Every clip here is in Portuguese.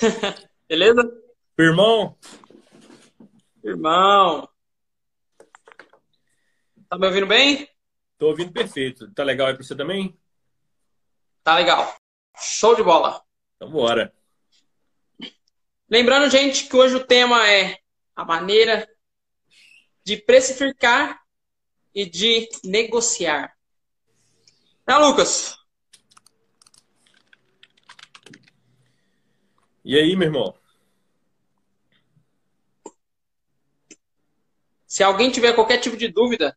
Beleza? Irmão? Irmão. Tá me ouvindo bem? Tô ouvindo perfeito. Tá legal aí pra você também? Tá legal. Show de bola. Então bora. Lembrando, gente, que hoje o tema é a maneira de precificar e de negociar. Né, Lucas? E aí, meu irmão? Se alguém tiver qualquer tipo de dúvida,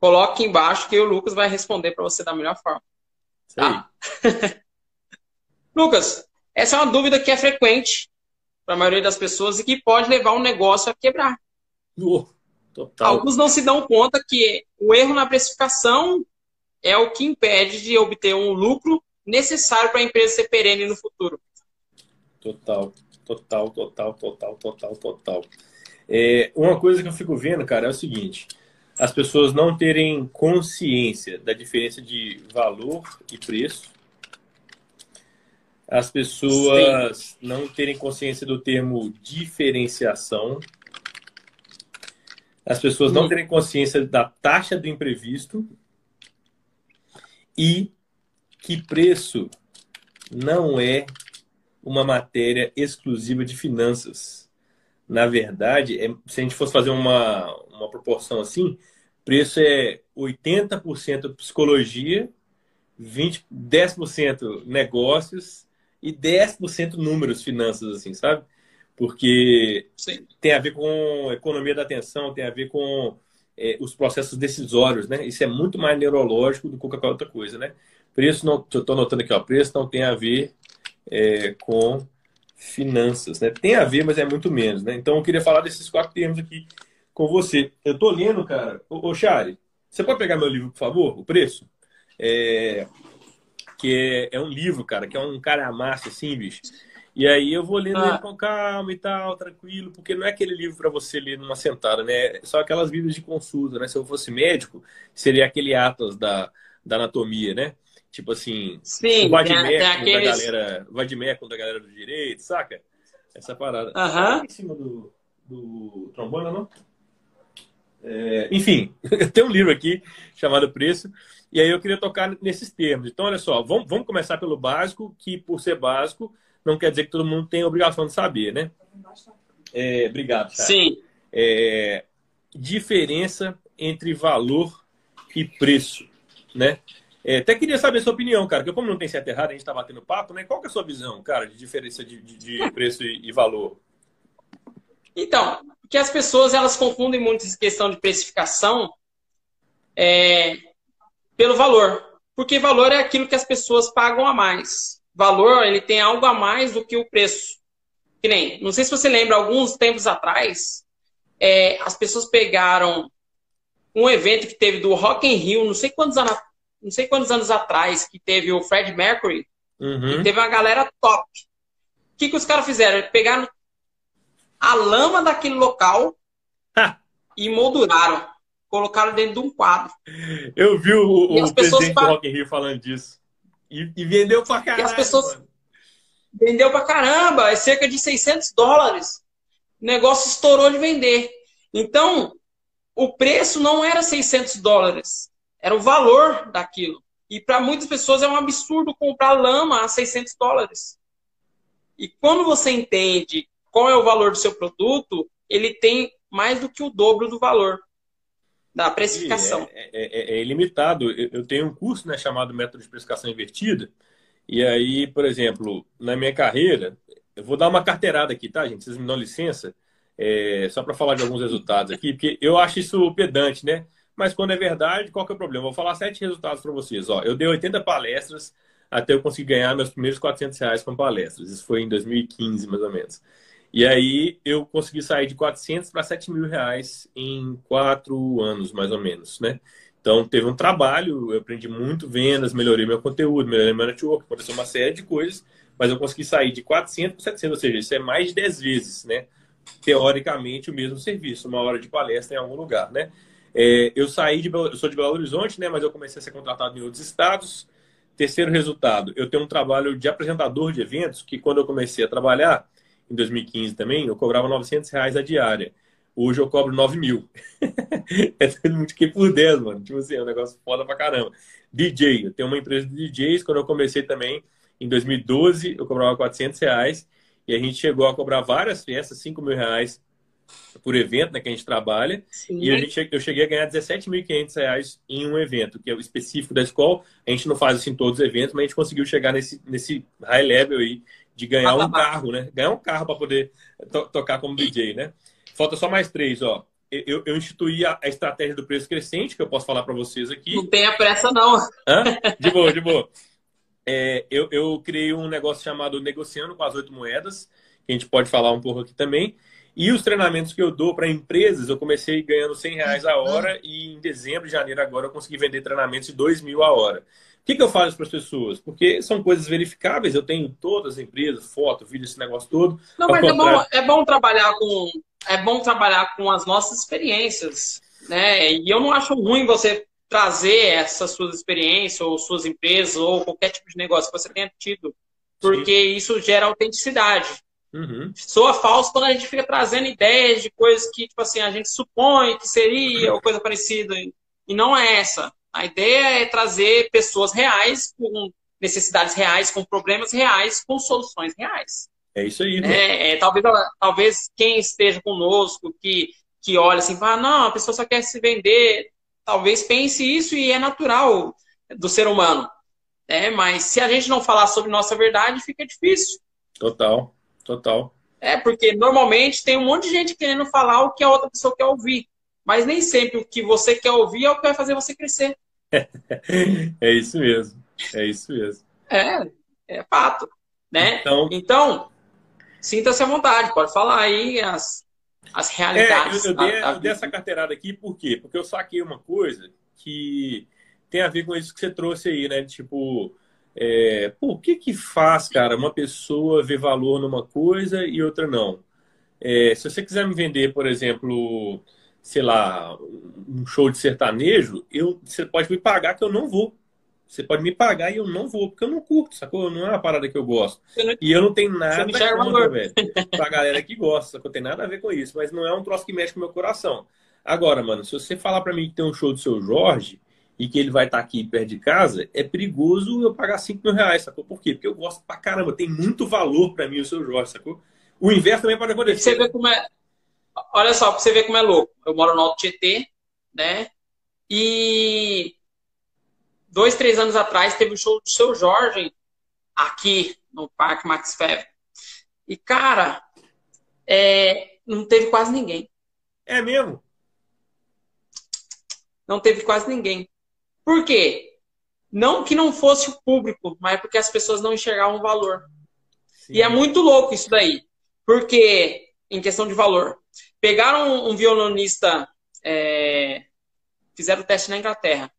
coloque embaixo que o Lucas vai responder para você da melhor forma. Tá? Lucas, essa é uma dúvida que é frequente para a maioria das pessoas e que pode levar um negócio a quebrar. Oh, Alguns não se dão conta que o erro na precificação é o que impede de obter um lucro necessário para a empresa ser perene no futuro. Total, total, total, total, total, total. É, uma coisa que eu fico vendo, cara, é o seguinte: as pessoas não terem consciência da diferença de valor e preço, as pessoas Sim. não terem consciência do termo diferenciação, as pessoas não terem consciência da taxa do imprevisto. E que preço não é uma matéria exclusiva de finanças na verdade, é, se a gente fosse fazer uma, uma proporção assim, preço é 80% psicologia, 20, 10% negócios e 10% números, finanças, assim, sabe? Porque Sim. tem a ver com economia da atenção, tem a ver com é, os processos decisórios, né? Isso é muito mais neurológico do que qualquer outra coisa, né? Preço não, estou anotando aqui, ó, preço não tem a ver é, com finanças, né? Tem a ver, mas é muito menos, né? Então eu queria falar desses quatro termos aqui com você. Eu tô lendo, cara. Ô, ô Chari, você pode pegar meu livro, por favor? O preço? É... Que é, é um livro, cara, que é um cara amassa, assim, bicho. E aí eu vou lendo ah. ele com calma e tal, tranquilo, porque não é aquele livro para você ler numa sentada, né? São aquelas vidas de consulta, né? Se eu fosse médico, seria aquele Atlas da, da anatomia, né? Tipo assim, Sim, o Vadimeco aqueles... da galera. Vadimeco da galera do direito, saca? Essa parada. Aham. Em cima do, do trombone, não? É, enfim, tem um livro aqui chamado Preço, e aí eu queria tocar nesses termos. Então, olha só, vamos, vamos começar pelo básico, que por ser básico, não quer dizer que todo mundo tem a obrigação de saber, né? É, obrigado, Thiago. Sim. É, diferença entre valor e preço, né? É, até queria saber a sua opinião, cara, porque como não tem certo e errado, a gente está batendo papo, né? Qual que é a sua visão, cara, de diferença de, de, de preço e, e, valor? Então, que as pessoas elas confundem muito essa questão de precificação é, pelo valor. Porque valor é aquilo que as pessoas pagam a mais. Valor, ele tem algo a mais do que o preço. Que nem, não sei se você lembra, alguns tempos atrás, é, as pessoas pegaram um evento que teve do Rock in Rio, não sei quantos anos não sei quantos anos atrás, que teve o Fred Mercury, uhum. e teve uma galera top. O que, que os caras fizeram? Pegaram a lama daquele local e molduraram. Colocaram dentro de um quadro. Eu vi o, o presidente do Rock in Rio falando disso. E, e, vendeu pra caramba. E as pessoas... Mano. Vendeu pra caramba. É cerca de 600 dólares. O negócio estourou de vender. Então, o preço não era 600 dólares. Era o valor daquilo. E para muitas pessoas é um absurdo comprar lama a 600 dólares. E quando você entende qual é o valor do seu produto, ele tem mais do que o dobro do valor da precificação. É, é, é, é ilimitado. Eu, tenho um curso né, chamado Método de Precificação Invertida. E aí, por exemplo, na minha carreira, eu vou dar uma carteirada aqui, tá, gente? Vocês me dão licença? É, só para falar de alguns resultados aqui, porque eu acho isso pedante, né? Mas quando é verdade, qual que é o problema? Vou falar sete resultados para vocês. Ó, eu dei 80 palestras até eu conseguir ganhar meus primeiros 400 reais com palestras. Isso foi em 2015, mais ou menos. E aí eu consegui sair de 400 para 7 mil reais em quatro anos, mais ou menos, né? Então teve um trabalho, eu aprendi muito vendas, melhorei meu conteúdo, melhorei meu network, aconteceu uma série de coisas, mas eu consegui sair de 400 para 700, ou seja, isso é mais de 10 vezes, né? Teoricamente o mesmo serviço, uma hora de palestra em algum lugar, né? É, eu saí de eu sou de Belo Horizonte, né? Mas eu comecei a ser contratado em outros estados. Terceiro resultado, eu tenho um trabalho de apresentador de eventos que quando eu comecei a trabalhar, em 2015 também, eu cobrava 900 reais a diária. Hoje eu cobro 9 mil. é multipliquei por 10, mano. Tipo assim, é um negócio foda pra caramba. DJ, eu tenho uma empresa de DJs. Quando eu comecei também, em 2012, eu cobrava 400 reais. E a gente chegou a cobrar várias festas, 5 mil reais por evento né, que a gente trabalha. Sim. E a gente, eu cheguei a ganhar 17.500 reais em um evento, que é o específico da escola. A gente não faz isso em todos os eventos, mas a gente conseguiu chegar nesse, nesse high level aí de ganhar um carro, né? Ganhar um carro para poder to tocar como DJ, né? Falta só mais três, ó. Eu, eu instituí a, a, estratégia do preço crescente, que eu posso falar para vocês aqui. Não tenha pressa, não. Hã? De boa, de boa. É, eu, eu criei um negócio chamado Negociando com as Oito Moedas, que a gente pode falar um pouco aqui também. E os treinamentos que eu dou para empresas, eu comecei ganhando 100 reais a hora e em dezembro, janeiro agora eu consegui vender treinamentos de 2 mil a hora. O que, que eu faço para as pessoas? Porque são coisas verificáveis, eu tenho todas as empresas, foto, vídeo, esse negócio todo. Não, mas é bom, é bom trabalhar com é bom trabalhar com as nossas experiências, né? E eu não acho ruim você trazer essas suas experiências ou suas empresas ou qualquer tipo de negócio que você tenha tido, porque Sim. isso gera autenticidade. Uhum. Soa falso quando a gente fica trazendo ideias de coisas que, tipo assim, a gente supõe que seria ou coisa parecida. E não é essa. A ideia é trazer pessoas reais, com necessidades reais, com problemas reais, com soluções reais. É isso aí. Né? É, é, talvez, talvez quem esteja conosco, que, que olha assim, fala, não, a pessoa só quer se vender, talvez pense isso e é natural do ser humano. É, mas se a gente não falar sobre nossa verdade, fica difícil. Total. Total. É, porque normalmente tem um monte de gente querendo falar o que a outra pessoa quer ouvir. Mas nem sempre o que você quer ouvir é o que vai fazer você crescer. é isso mesmo. É isso mesmo. É, é fato. Né? Então, então sinta-se à vontade, pode falar aí as, as realidades. É, eu, dei, eu dei essa carteirada aqui por quê? Porque eu saquei uma coisa que tem a ver com isso que você trouxe aí, né? Tipo, é, o que que faz, cara, uma pessoa ver valor numa coisa e outra não? É, se você quiser me vender, por exemplo, sei lá, um show de sertanejo, eu, você pode me pagar que eu não vou. Você pode me pagar e eu não vou, porque eu não curto, sacou? Não é uma parada que eu gosto. E eu não tenho nada contra, velho. Pra galera que gosta, sacou? Tem nada a ver com isso, mas não é um troço que mexe com o meu coração. Agora, mano, se você falar para mim que tem um show do seu Jorge, e que ele vai estar aqui perto de casa, é perigoso eu pagar 5 mil reais, sacou? Por quê? Porque eu gosto pra caramba, tem muito valor para mim o seu Jorge, sacou? O inverso também pode acontecer. Você vê como é. Olha só, pra você ver como é louco. Eu moro no Alto Tietê, né? E dois, três anos atrás teve o um show do seu Jorge aqui no Parque Max Fever. E, cara, é... não teve quase ninguém. É mesmo? Não teve quase ninguém. Por quê? Não que não fosse o público, mas porque as pessoas não enxergavam o valor. Sim. E é muito louco isso daí. Porque, em questão de valor, pegaram um violonista, é, fizeram o teste na Inglaterra.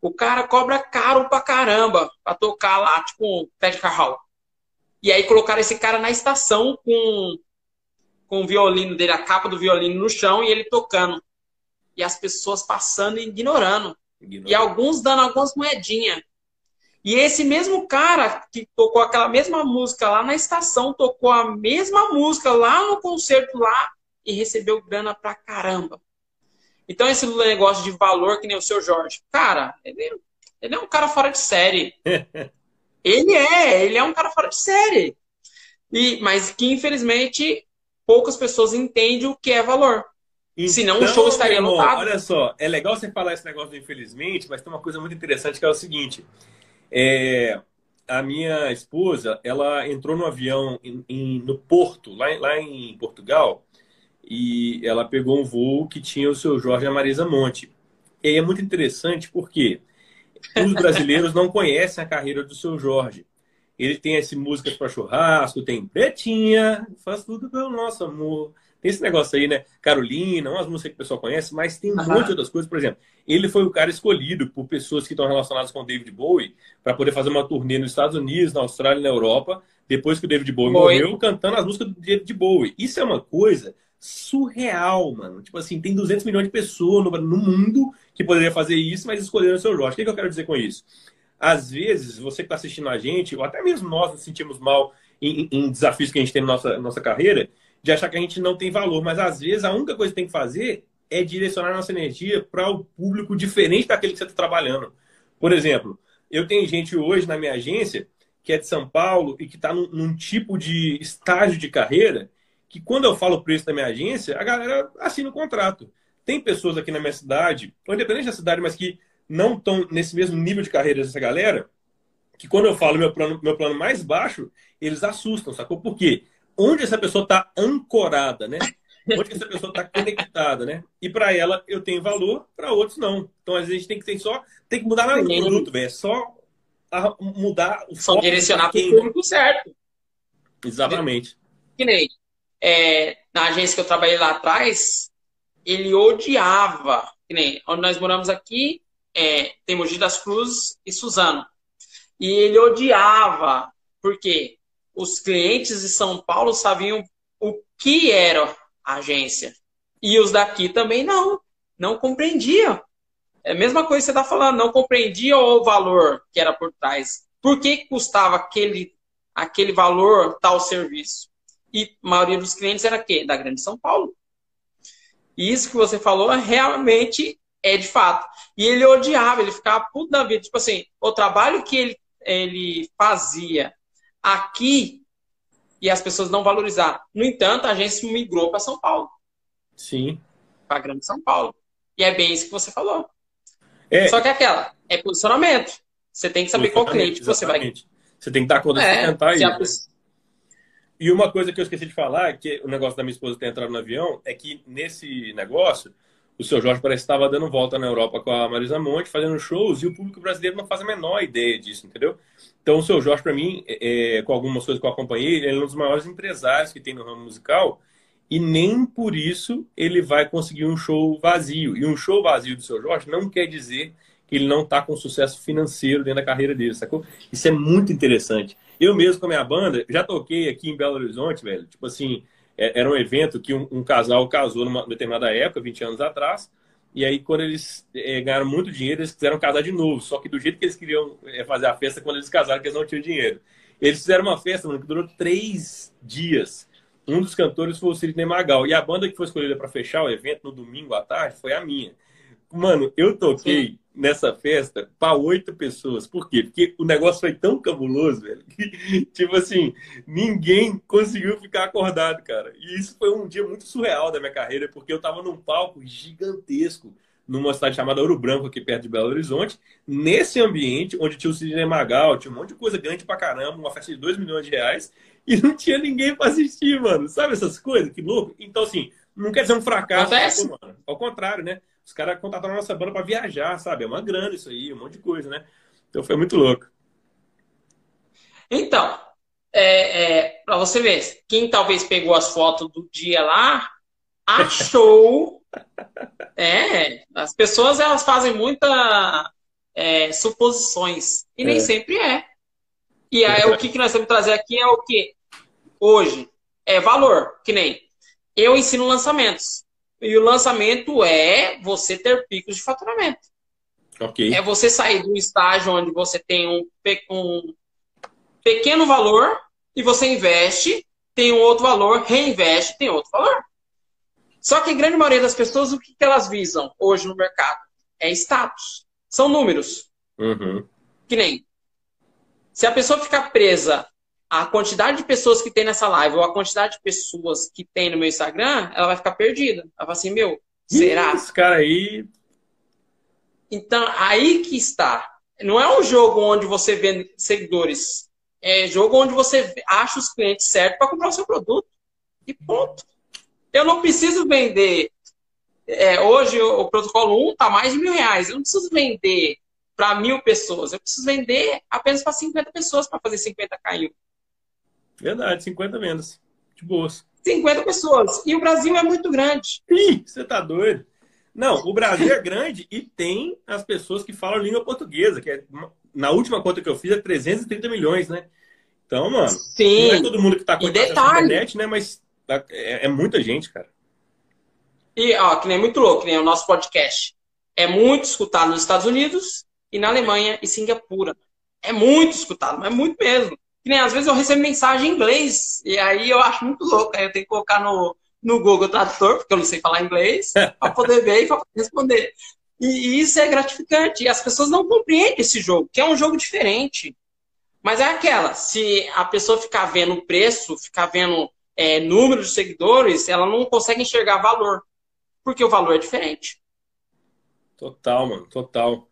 O cara cobra caro pra caramba pra tocar lá, tipo, Ted Carral. E aí colocaram esse cara na estação com, com o violino dele, a capa do violino no chão e ele tocando. E as pessoas passando e ignorando. E alguns dando algumas moedinhas. E esse mesmo cara que tocou aquela mesma música lá na estação, tocou a mesma música lá no concerto lá e recebeu grana pra caramba. Então, esse negócio de valor, que nem o seu Jorge, cara, ele, ele é um cara fora de série. ele é, ele é um cara fora de série. E, mas que, infelizmente, poucas pessoas entendem o que é valor. Então, Senão o show estaria irmão, lotado. Olha só, é legal você falar esse negócio do infelizmente, mas tem uma coisa muito interessante que é o seguinte. É, a minha esposa, ela entrou no avião em, em, no Porto, lá, lá em Portugal, e ela pegou um voo que tinha o seu Jorge e a Marisa Monte. E é muito interessante porque os brasileiros não conhecem a carreira do seu Jorge. Ele tem esse músicas para churrasco, tem Pretinha, faz tudo pelo nosso amor. Tem esse negócio aí, né? Carolina, umas músicas que o pessoal conhece, mas tem um uhum. monte de outras coisas. Por exemplo, ele foi o cara escolhido por pessoas que estão relacionadas com o David Bowie para poder fazer uma turnê nos Estados Unidos, na Austrália e na Europa, depois que o David Bowie morreu, cantando as músicas do David Bowie. Isso é uma coisa surreal, mano. Tipo assim, tem 200 milhões de pessoas no, no mundo que poderia fazer isso, mas escolheram o seu Jorge. O que, que eu quero dizer com isso? Às vezes, você que está assistindo a gente, ou até mesmo nós nos sentimos mal em, em, desafios que a gente tem na nossa, nossa carreira, de achar que a gente não tem valor. Mas às vezes a única coisa que tem que fazer é direcionar nossa energia para o público diferente daquele que você está trabalhando. Por exemplo, eu tenho gente hoje na minha agência que é de São Paulo e que está num, num, tipo de estágio de carreira que quando eu falo o preço da minha agência, a galera assina o contrato. Tem pessoas aqui na minha cidade, ou independente da cidade, mas que não estão nesse mesmo nível de carreira dessa galera, que quando eu falo meu plano, meu plano mais baixo, eles assustam, sacou? Por quê? Onde essa pessoa está ancorada, né? Onde essa pessoa está conectada, né? E para ela eu tenho valor, para outros não. Então às vezes a gente tem que ter só, tem que mudar nada no produto, velho. É só mudar o Só direcionar para o público certo. Exatamente. Que nem é, na agência que eu trabalhei lá atrás, ele odiava, que nem onde nós moramos aqui, é, tem Mogi das Cruzes e Suzano. E ele odiava, porque os clientes de São Paulo sabiam o que era agência. E os daqui também não, não compreendiam. É a mesma coisa que você está falando, não compreendia o valor que era por trás. Por que custava aquele, aquele valor tal serviço? E a maioria dos clientes era quê? Da Grande São Paulo. E isso que você falou realmente é de fato. E ele odiava, ele ficava puto da vida. Tipo assim, o trabalho que ele, ele fazia aqui e as pessoas não valorizaram. No entanto, a agência migrou para São Paulo. Sim. Para Grande São Paulo. E é bem isso que você falou. É. Só que é aquela, é posicionamento. Você tem que saber qual cliente você vai. Você tem que estar com é, tentar isso. Né? E uma coisa que eu esqueci de falar, que o negócio da minha esposa ter entrado no avião, é que nesse negócio, o seu Jorge parece que estava dando volta na Europa com a Marisa Monte, fazendo shows, e o público brasileiro não faz a menor ideia disso, entendeu? Então, o seu Jorge, para mim, é, é, com algumas coisas que eu acompanhei, ele é um dos maiores empresários que tem no ramo musical, e nem por isso ele vai conseguir um show vazio. E um show vazio do seu Jorge não quer dizer que ele não está com sucesso financeiro dentro da carreira dele, sacou? Isso é muito interessante. Eu mesmo com a minha banda, já toquei aqui em Belo Horizonte, velho. Tipo assim, era um evento que um, um casal casou numa determinada época, 20 anos atrás. E aí, quando eles é, ganharam muito dinheiro, eles quiseram casar de novo. Só que do jeito que eles queriam é, fazer a festa, quando eles casaram, que eles não tinham dinheiro. Eles fizeram uma festa, mano, que durou três dias. Um dos cantores foi o Sidney Magal. E a banda que foi escolhida para fechar o evento no domingo à tarde foi a minha. Mano, eu toquei Sim. nessa festa para oito pessoas. Por quê? Porque o negócio foi tão cabuloso, velho, que, tipo assim, ninguém conseguiu ficar acordado, cara. E isso foi um dia muito surreal da minha carreira, porque eu tava num palco gigantesco numa cidade chamada Ouro Branco, aqui perto de Belo Horizonte, nesse ambiente onde tinha o Sidney Magal, tinha um monte de coisa grande pra caramba, uma festa de 2 milhões de reais, e não tinha ninguém para assistir, mano. Sabe essas coisas? Que louco. Então, assim, não quer dizer um fracasso, mano. Ao contrário, né? Os caras contrataram a nossa banda para viajar, sabe? É uma grana isso aí, um monte de coisa, né? Então foi muito louco. Então, é, é, para você ver, quem talvez pegou as fotos do dia lá, achou. é, as pessoas elas fazem muita é, suposições e nem é. sempre é. E aí, o que, que nós temos que trazer aqui é o que? Hoje, é valor, que nem eu ensino lançamentos. E o lançamento é você ter picos de faturamento. Okay. É você sair do estágio onde você tem um, um pequeno valor e você investe, tem um outro valor, reinveste, tem outro valor. Só que a grande maioria das pessoas, o que elas visam hoje no mercado? É status. São números. Uhum. Que nem se a pessoa ficar presa à quantidade de pessoas que tem nessa live ou a quantidade de pessoas que tem no meu Instagram, ela vai ficar perdida. Ela fala assim, meu, será? Esse cara aí. Então, aí que está. Não é um jogo onde você vê seguidores. É jogo onde você acha os clientes certos para comprar o seu produto. E ponto. Eu não preciso vender. É, hoje o, protocolo 1 está mais de mil reais. Eu não preciso vender para mil pessoas. Eu preciso vender apenas para 50 pessoas para fazer 50 k Verdade, 50 vendas. De boas. 50 pessoas. E o Brasil é muito grande. Ih, você tá doido. Não, o Brasil é grande e tem as pessoas que falam língua portuguesa, que é, na última conta que eu fiz é 330 milhões, né? Então, mano, Sim. não é todo mundo que tá com a internet, né? Mas tá, é, é, muita gente, cara. E, ó, que nem muito louco, que nem o nosso podcast. É muito escutado nos Estados Unidos e na Alemanha e Singapura. É muito escutado, mas é muito mesmo. Que nem às vezes eu recebo mensagem em inglês, e aí eu acho muito louco. Aí eu tenho que colocar no, no Google Tradutor, porque eu não sei falar inglês, para poder ver e para responder. E, e, isso é gratificante. E as pessoas não compreendem esse jogo, que é um jogo diferente. Mas é aquela, se a pessoa ficar vendo preço, ficar vendo é, número de seguidores, ela não consegue enxergar valor. Porque o valor é diferente. Total, mano, total.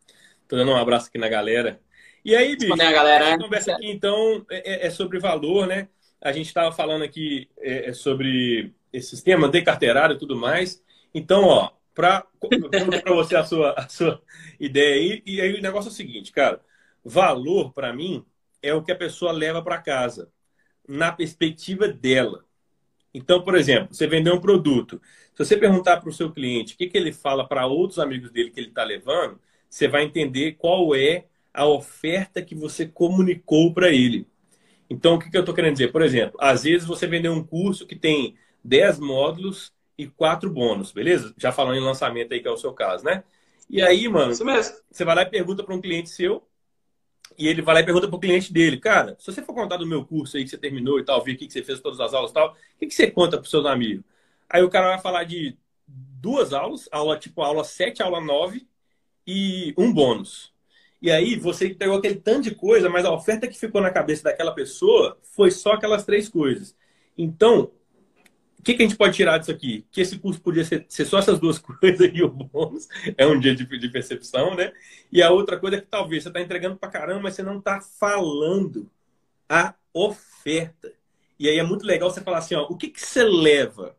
Tô dando um abraço aqui na galera. E aí, bicho, a galera, a conversa aqui, então, é, é, é, sobre valor, né? A gente estava falando aqui é, é, sobre esse sistema de carteirada e tudo mais. Então, ó, para para você a sua, a sua ideia aí. E aí o negócio é o seguinte, cara. Valor, para mim, é o que a pessoa leva para casa, na perspectiva dela. Então, por exemplo, você vender um produto. Se você perguntar para o seu cliente o que, que ele fala para outros amigos dele que ele está levando, você vai entender qual é a oferta que você comunicou para ele. Então, o que, que eu estou querendo dizer? Por exemplo, às vezes você vendeu um curso que tem 10 módulos e 4 bônus, beleza? Já falando em lançamento aí, que é o seu caso, né? E aí, mano, você vai lá e pergunta para um cliente seu, e ele vai lá e pergunta para o cliente dele, cara, se você for contar do meu curso aí que você terminou e tal, ver o que você fez todas as aulas e tal, o que, que você conta para os seus amigos? Aí o cara vai falar de duas aulas, aula tipo aula 7, aula 9 e um bônus. E aí você pegou aquele tanto de coisa, mas a oferta que ficou na cabeça daquela pessoa foi só aquelas três coisas. Então, o que, que, a gente pode tirar disso aqui? Que esse curso podia ser, ser só essas duas coisas e o bônus é um dia de, de, percepção, né? E a outra coisa é que talvez você está entregando para caramba, mas você não está falando a oferta. E aí é muito legal você falar assim, ó, o que, que você leva?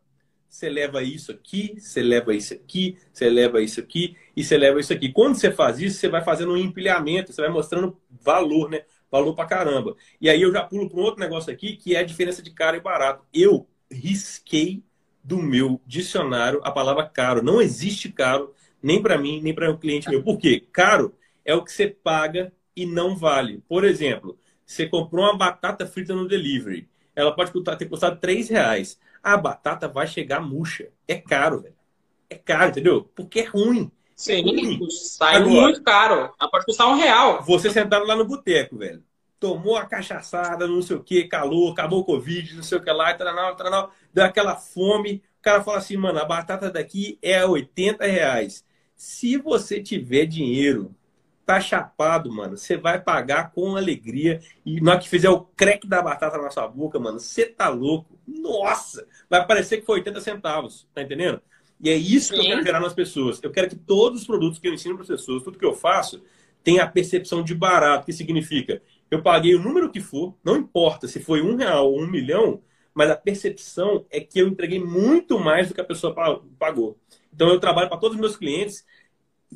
Você leva isso aqui, você leva isso aqui, você leva isso aqui e você leva isso aqui. Quando você faz isso, você vai fazendo um empilhamento, você vai mostrando valor, né? Valor para caramba. E aí eu já pulo para um outro negócio aqui, que é a diferença de caro e barato. Eu risquei do meu dicionário a palavra caro. Não existe caro, nem para mim, nem para o um cliente meu. Por quê? Caro é o que você paga e não vale. Por exemplo, você comprou uma batata frita no delivery. Ela pode ter custado 3 reais. A batata vai chegar murcha. É caro, velho. É caro, entendeu? Porque é ruim. Sim, é ruim. sai Agora, muito caro. Ela pode custar um real. Você sentado lá no boteco, velho tomou a cachaçada, não sei o que, calor, acabou o Covid, não sei o que lá, taranal, taranal, deu aquela fome. O cara fala assim, mano, a batata daqui é 80 reais. Se você tiver dinheiro, tá chapado, mano, você vai pagar com alegria. E na hora que fizer o crack da batata na sua boca, mano, você tá louco. Nossa! Vai parecer que foi 80 centavos, tá entendendo? E é isso Sim. que eu quero gerar nas pessoas. Eu quero que todos os produtos que eu ensino para as pessoas, tudo que eu faço, tenha a percepção de barato, que significa eu paguei o número que for, não importa se foi um real ou um milhão, mas a percepção é que eu entreguei muito mais do que a pessoa pagou. Então eu trabalho para todos os meus clientes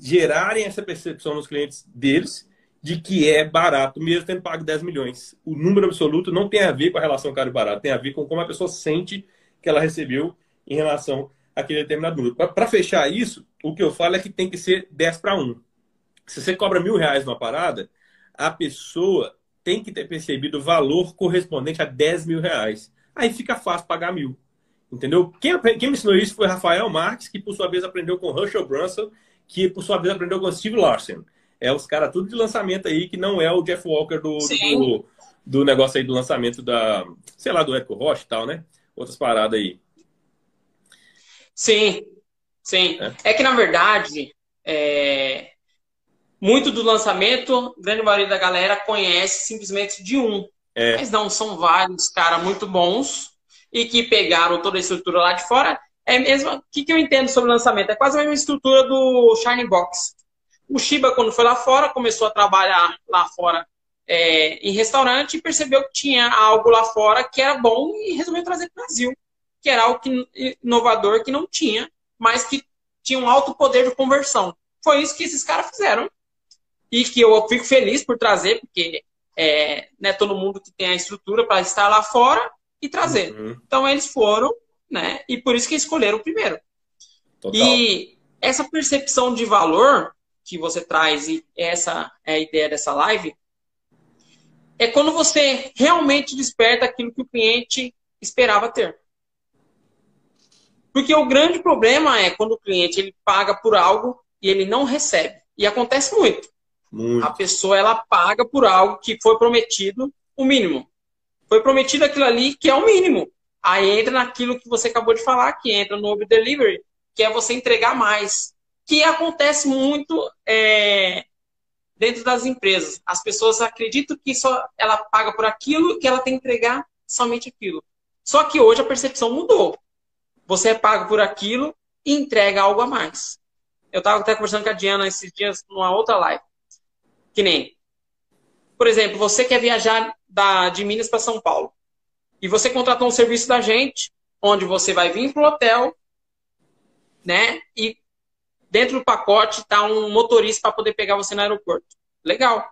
gerarem essa percepção nos clientes deles de que é barato, mesmo tendo pago 10 milhões. O número absoluto não tem a ver com a relação caro e barato, tem a ver com como a pessoa sente que ela recebeu em relação àquele determinado número. Para fechar isso, o que eu falo é que tem que ser 10 para 1. Se você cobra mil reais numa parada, a pessoa tem que ter percebido o valor correspondente a 10 mil reais. Aí fica fácil pagar mil. Entendeu? Quem, quem me ensinou isso foi Rafael Marques, que por sua vez aprendeu com Russell Brunson, que por sua vez aprendeu com Steve Larsen. É os caras tudo de lançamento aí, que não é o Jeff Walker do, do, do, negócio aí do lançamento da, sei lá, do Eco Roche e tal, né? Outras paradas aí. Sim, sim. É, é que, na verdade, é, muito do lançamento, grande maioria da galera conhece simplesmente de um. É. Mas não, são vários caras muito bons e que pegaram toda a estrutura lá de fora. É mesmo. O que, que eu entendo sobre o lançamento? É quase a mesma estrutura do Shine Box. O Shiba, quando foi lá fora, começou a trabalhar lá fora é, em restaurante e percebeu que tinha algo lá fora que era bom e resolveu trazer para o Brasil, que era algo que, inovador que não tinha, mas que tinha um alto poder de conversão. Foi isso que esses caras fizeram e que eu fico feliz por trazer, porque é, né, todo mundo que tem a estrutura para estar lá fora e trazer. Uhum. Então eles foram, né? E por isso que escolheram o primeiro. Total. E essa percepção de valor que você traz, e essa é a ideia dessa live, é quando você realmente desperta aquilo que o cliente esperava ter. Porque o grande problema é quando o cliente ele paga por algo e ele não recebe. E acontece muito. Muito. A pessoa ela paga por algo que foi prometido o mínimo. Foi prometido aquilo ali que é o mínimo. Aí entra naquilo que você acabou de falar, que entra no over delivery, que é você entregar mais. Que acontece muito é, dentro das empresas. As pessoas acreditam que só ela paga por aquilo que ela tem que entregar somente aquilo. Só que hoje a percepção mudou. Você é pago por aquilo e entrega algo a mais. Eu estava até conversando com a Diana esses dias numa outra live. Que nem, por exemplo, você quer viajar da, de Minas para São Paulo. E você contratou um serviço da gente, onde você vai vir para o hotel, né? E dentro do pacote está um motorista para poder pegar você no aeroporto. Legal.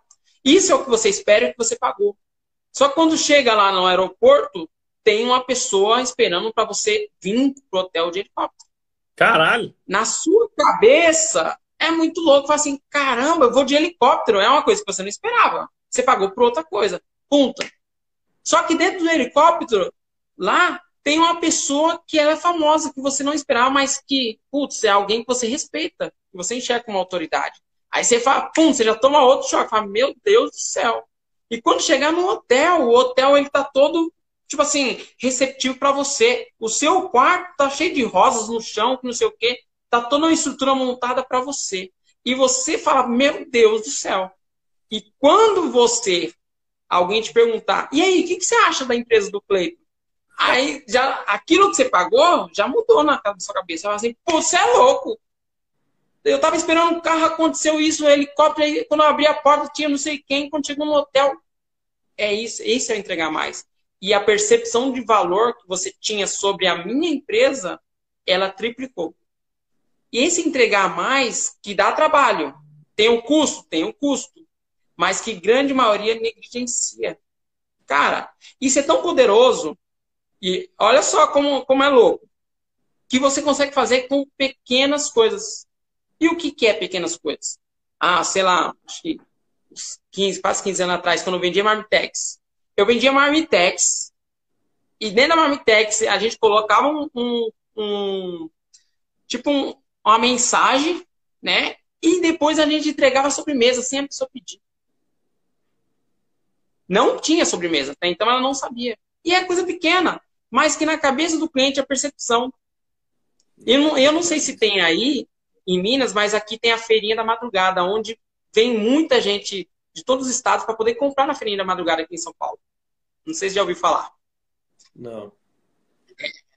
Isso é o que você espera e o que você pagou. Só que quando chega lá no aeroporto, tem uma pessoa esperando para você vir pro hotel de helicóptero. Caralho! Na sua cabeça, é muito louco. Fala assim, caramba, eu vou de helicóptero. É uma coisa que você não esperava. Você pagou por outra coisa. Ponto. Só que dentro do helicóptero, lá, tem uma pessoa que ela é famosa, que você não esperava, mas que, putz, é alguém que você respeita, que você enxerga como autoridade. Aí você fala, pum, você já toma outro choque. Fala, meu Deus do céu. E quando chegar no hotel, o hotel ele tá todo tipo assim, receptivo para você. O seu quarto tá cheio de rosas no chão, não sei o quê, tá toda uma estrutura montada para você. E você fala, meu Deus do céu. E quando você, alguém te perguntar, e aí, o que, que você acha da empresa do Cleiton? Aí, já, aquilo que você pagou, já mudou na sua cabeça. Você fala assim, pô, você é louco. Eu tava esperando um carro, aconteceu isso, um helicóptero, aí, quando eu abri a porta, tinha não sei quem, quando chegou no hotel. É isso, isso é entregar mais e a percepção de valor que você tinha sobre a minha empresa, ela triplicou. E esse entregar mais, que dá trabalho, tem um custo, tem um custo, mas que grande maioria negligencia. Cara, isso é tão poderoso, e olha só como, como é louco, que você consegue fazer com pequenas coisas. E o que, que é pequenas coisas? Ah, sei lá, acho que 15, quase 15 anos atrás, quando eu vendia Marmitex eu vendia Marmitex. E dentro da Marmitex a gente colocava um, um, um tipo um, uma mensagem, né? E depois a gente entregava a sobremesa sem a pessoa pedir. Não tinha sobremesa, até então ela não sabia. E é coisa pequena, mas que na cabeça do cliente a percepção. Eu não, eu não sei se tem aí em Minas, mas aqui tem a feirinha da madrugada, onde vem muita gente de todos os estados para poder comprar na Feirinha da Madrugada aqui em São Paulo. Não sei se já ouviu falar. Não.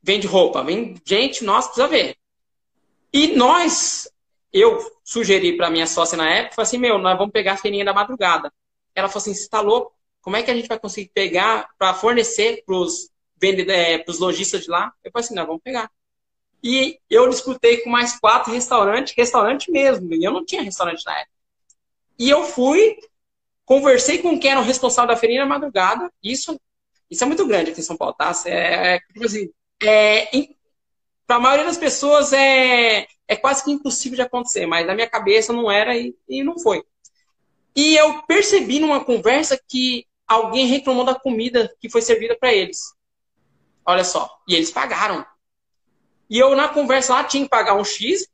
Vende roupa. Vem gente, nós precisa ver. E nós, eu sugeri para minha sócia na época, falei assim, meu, nós vamos pegar a Feirinha da Madrugada. Ela falou assim, você está louco? Como é que a gente vai conseguir pegar para fornecer para os é, lojistas de lá? Eu falei assim, nós vamos pegar. E eu disputei com mais quatro restaurantes, restaurante mesmo. E eu não tinha restaurante na época. E eu fui Conversei com quem era o responsável da feirinha na madrugada. Isso, isso é muito grande aqui em São Paulo, tá? É, é, tipo assim, é, para a maioria das pessoas é, é quase que impossível de acontecer, mas na minha cabeça não era e, e não foi. E eu percebi numa conversa que alguém reclamou da comida que foi servida para eles. Olha só. E eles pagaram. E eu, na conversa lá, tinha que pagar um X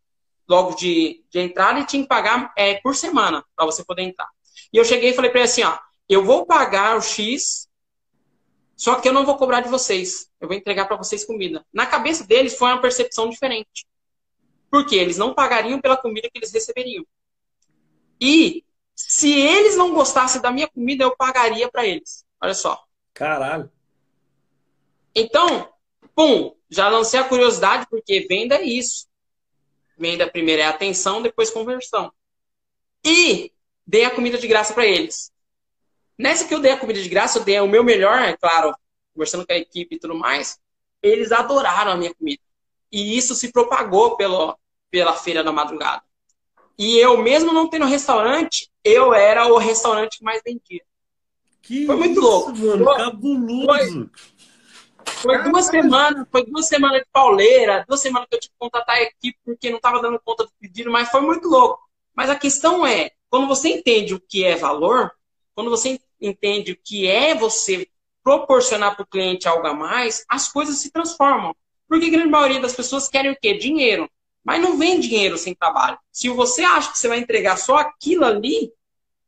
logo de, de entrada e tinha que pagar é, por semana para você poder entrar. E eu cheguei e falei para ele assim, ó, eu vou pagar o X, só que eu não vou cobrar de vocês. Eu vou entregar para vocês comida. Na cabeça deles foi uma percepção diferente. Porque eles não pagariam pela comida que eles receberiam. E se eles não gostassem da minha comida, eu pagaria para eles. Olha só. Caralho. Então, pum, já lancei a curiosidade, porque venda é isso. Venda primeiro é atenção, depois conversão. E dei a comida de graça para eles. Nessa que eu dei a comida de graça, eu dei o meu melhor, é claro, conversando com a equipe e tudo mais. Eles adoraram a minha comida. E isso se propagou pelo, pela feira da madrugada. E eu, mesmo não tendo restaurante, eu era o restaurante que mais vendia. Que foi muito isso, louco. Mano, foi, cabuloso. Foi, foi duas semanas, foi duas semanas de pauleira, duas semanas que eu tive que contratar a equipe porque não estava dando conta do pedido, mas foi muito louco. Mas a questão é, quando você entende o que é valor, quando você entende o que é você proporcionar para o cliente algo a mais, as coisas se transformam. Porque a grande maioria das pessoas querem o quê? Dinheiro. Mas não vem dinheiro sem trabalho. Se você acha que você vai entregar só aquilo ali,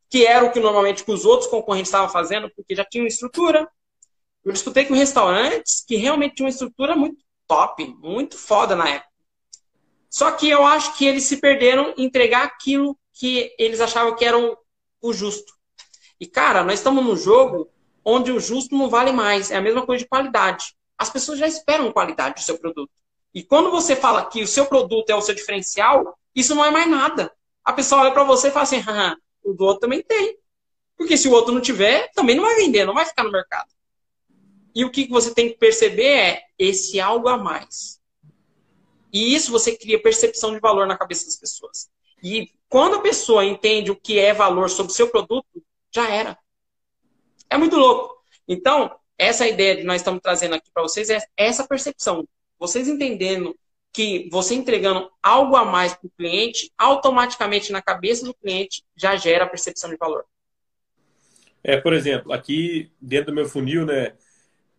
que era o que normalmente os outros concorrentes estavam fazendo, porque já tinham estrutura, Eu disputei com restaurantes que realmente tinham uma estrutura muito top, muito foda na época. Só que eu acho que eles se perderam em entregar aquilo que eles achavam que era o justo. E, cara, nós estamos num jogo onde o justo não vale mais. É a mesma coisa de qualidade. As pessoas já esperam qualidade do seu produto. E quando você fala que o seu produto é o seu diferencial, isso não é mais nada. A pessoa olha para você e fala assim: o do outro também tem. Porque se o outro não tiver, também não vai vender, não vai ficar no mercado. E o que você tem que perceber é esse algo a mais. E isso você cria percepção de valor na cabeça das pessoas. E quando a pessoa entende o que é valor sobre o seu produto, já era. É muito louco. Então, essa ideia que nós estamos trazendo aqui para vocês é essa percepção. Vocês entendendo que você entregando algo a mais para o cliente, automaticamente na cabeça do cliente já gera a percepção de valor. É, por exemplo, aqui dentro do meu funil, né?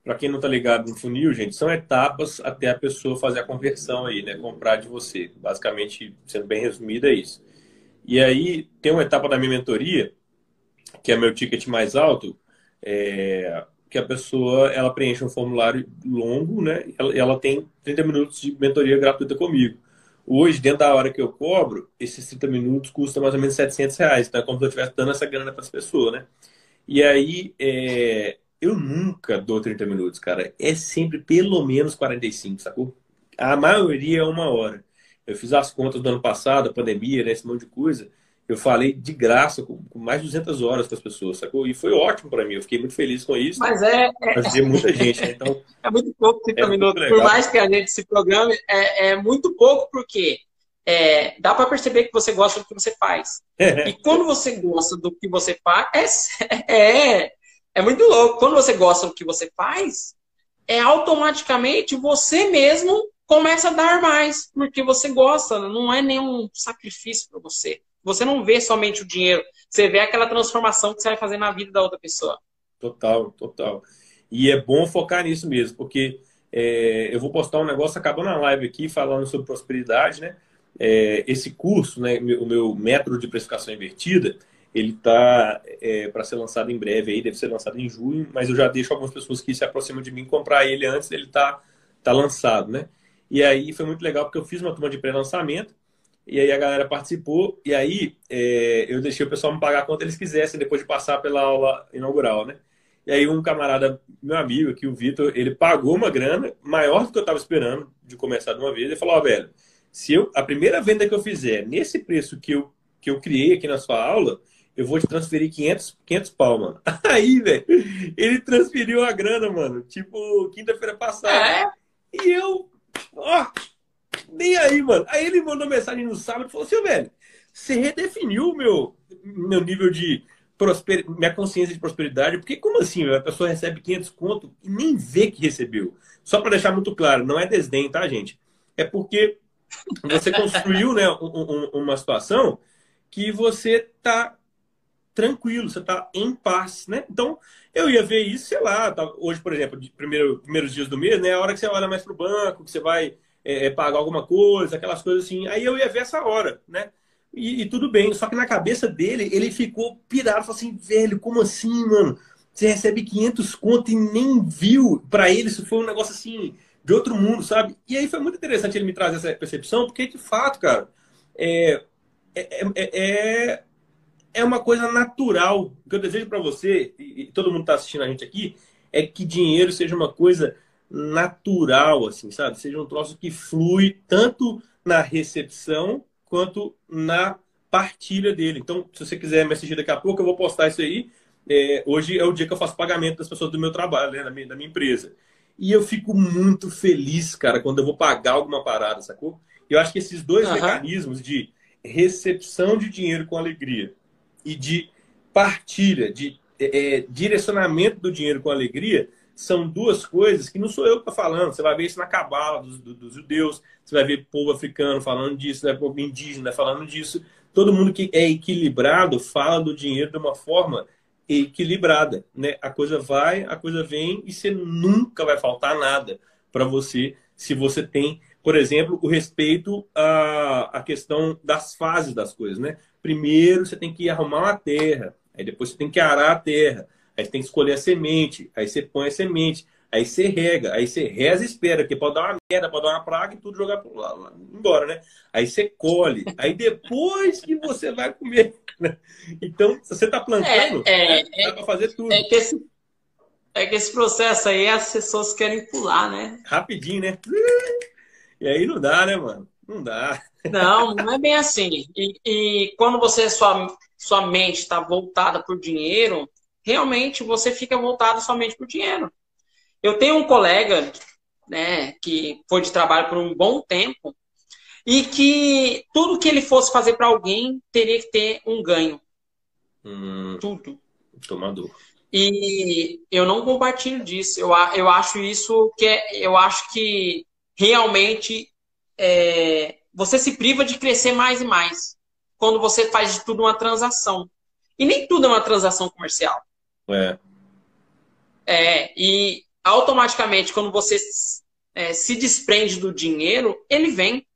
Para quem não está ligado no funil, gente, são etapas até a pessoa fazer a conversão aí, né? Comprar de você. Basicamente, sendo bem resumido, é isso. E aí tem uma etapa da minha mentoria, que é meu ticket mais alto, é, que a pessoa ela preenche um formulário longo, né? Ela, ela tem 30 minutos de mentoria gratuita comigo. Hoje, dentro da hora que eu cobro, esses 30 minutos custa mais ou menos 700 reais. Então é como se eu estivesse dando essa grana para as pessoas, né? E aí, é, eu nunca dou 30 minutos, cara. É sempre pelo menos 45, sacou? A maioria é uma hora. Eu fiz as contas do ano passado, a pandemia, né, esse monte de coisa eu falei de graça, com, mais de 200 horas com as pessoas, sacou? E foi ótimo para mim, eu fiquei muito feliz com isso. Mas é. é... muita gente, né? Então, é muito pouco 30 é minutos. Por mais que a gente se programe, é, é muito pouco, porque é, dá para perceber que você gosta do que você faz. e quando você gosta do que você faz, é, é, é muito louco. Quando você gosta do que você faz, é automaticamente você mesmo começa a dar mais, porque você gosta, não é nenhum sacrifício para você. Você não vê somente o dinheiro, você vê aquela transformação que você vai fazer na vida da outra pessoa. Total, total. E é bom focar nisso mesmo, porque é, eu vou postar um negócio acabando a live aqui falando sobre prosperidade, né? É, esse curso, né, o meu método de precificação invertida, ele está é, para ser lançado em breve aí, deve ser lançado em junho, mas eu já deixo algumas pessoas que se aproximam de mim comprar ele antes dele tá, tá lançado, né? E aí foi muito legal porque eu fiz uma turma de pré-lançamento e aí a galera participou, e aí é, eu deixei o pessoal me pagar quanto eles quisessem depois de passar pela aula inaugural, né? E aí um camarada, meu amigo aqui, o Vitor, ele pagou uma grana maior do que eu estava esperando de começar de uma vez. Ele falou, ó, oh, velho, se eu, a primeira venda que eu fizer nesse preço que eu, que eu criei aqui na sua aula, eu vou te transferir 500, 500 pau, mano. Aí, velho, ele transferiu a grana, mano, tipo, quinta-feira passada. É? E eu, ó, nem aí, mano. Aí ele mandou mensagem no sábado e falou assim, velho, você redefiniu meu, meu nível de prosper... minha consciência de prosperidade. Porque como assim, velho? A pessoa recebe 500 conto e nem vê que recebeu. Só para deixar muito claro, não é desdém, tá, gente? É porque você construiu né, um, um, uma situação que você tá tranquilo, você tá em paz, né? Então, eu ia ver isso, sei lá, tá, hoje, por exemplo, de primeiro, primeiros dias do mês, né? A hora que você olha mais pro banco, que você vai é, é, pagar alguma coisa, aquelas coisas assim. Aí eu ia ver essa hora, né? E, e, tudo bem. Só que na cabeça dele, ele ficou pirado. Falou assim, velho, como assim, mano? Você recebe 500 conto e nem viu. Para ele, isso foi um negócio assim, de outro mundo, sabe? E aí foi muito interessante ele me trazer essa percepção, porque de fato, cara, é, é, é, é uma coisa natural. O que eu desejo para você, e todo mundo está assistindo a gente aqui, é que dinheiro seja uma coisa natural, assim, sabe? Seja um troço que flui tanto na recepção quanto na partilha dele. Então, se você quiser me assistir daqui a pouco, eu vou postar isso aí. É, hoje é o dia que eu faço pagamento das pessoas do meu trabalho, né, da, minha, da minha empresa. E eu fico muito feliz, cara, quando eu vou pagar alguma parada, sacou? Eu acho que esses dois uhum. mecanismos de recepção de dinheiro com alegria e de partilha, de é, é direcionamento do dinheiro com alegria, são duas coisas que não sou eu que estou falando. Você vai ver isso na cabala dos, dos, judeus, você vai ver povo africano falando disso, vai ver povo indígena falando disso. Todo mundo que é equilibrado fala do dinheiro de uma forma equilibrada. Né? A coisa vai, a coisa vem e você nunca vai faltar nada para você se você tem, por exemplo, o respeito à, à questão das fases das coisas. Né? Primeiro você tem que arrumar a terra, aí depois você tem que arar a terra Aí você tem que escolher a semente, aí você põe a semente, aí você rega, aí você reza e espera, porque pode dar uma merda, pode dar uma praga e tudo jogar lá, lá, embora, né? Aí você colhe, aí depois que você vai comer. Né? Então, se você está plantando, é, é, dá para fazer tudo. É que, esse, é que esse processo aí as pessoas querem pular, né? Rapidinho, né? E aí não dá, né, mano? Não dá. Não, não é bem assim. E, e quando você sua, sua mente está voltada por dinheiro, realmente você fica voltado somente por dinheiro. Eu tenho um colega, né, que foi de trabalho por um bom tempo e que tudo que ele fosse fazer para alguém teria que ter um ganho. Hum, tudo. Tomador. E eu não compartilho disso. Eu, eu acho isso que é, eu acho que realmente é, você se priva de crescer mais e mais quando você faz de tudo uma transação. E nem tudo é uma transação comercial. É. É, e automaticamente, quando você é, se desprende do dinheiro, ele vem.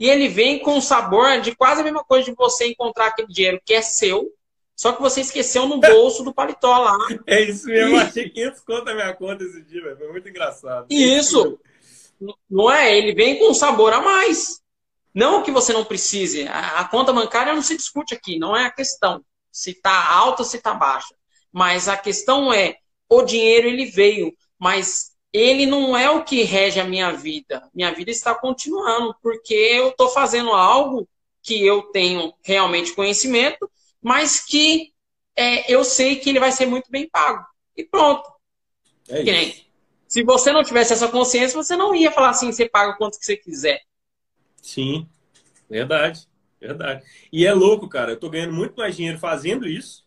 E ele vem com o sabor de quase a mesma coisa de você encontrar aquele dinheiro que é seu, só que você esqueceu no bolso do paletó lá. É isso mesmo, e... eu achei 500 conto na minha conta esse dia, véio. foi muito engraçado. Isso, não é? Ele vem com um sabor a mais. Não que você não precise. A, a conta bancária não se discute aqui, não é a questão. Se está alta ou se está baixa. Mas a questão é, o dinheiro ele veio, mas ele não é o que rege a minha vida. Minha vida está continuando, porque eu estou fazendo algo que eu tenho realmente conhecimento, mas que é, eu sei que ele vai ser muito bem pago. E pronto. É nem, se você não tivesse essa consciência, você não ia falar assim, você paga quanto que você quiser. Sim, verdade, verdade. E é louco, cara. Eu tô ganhando muito mais dinheiro fazendo isso,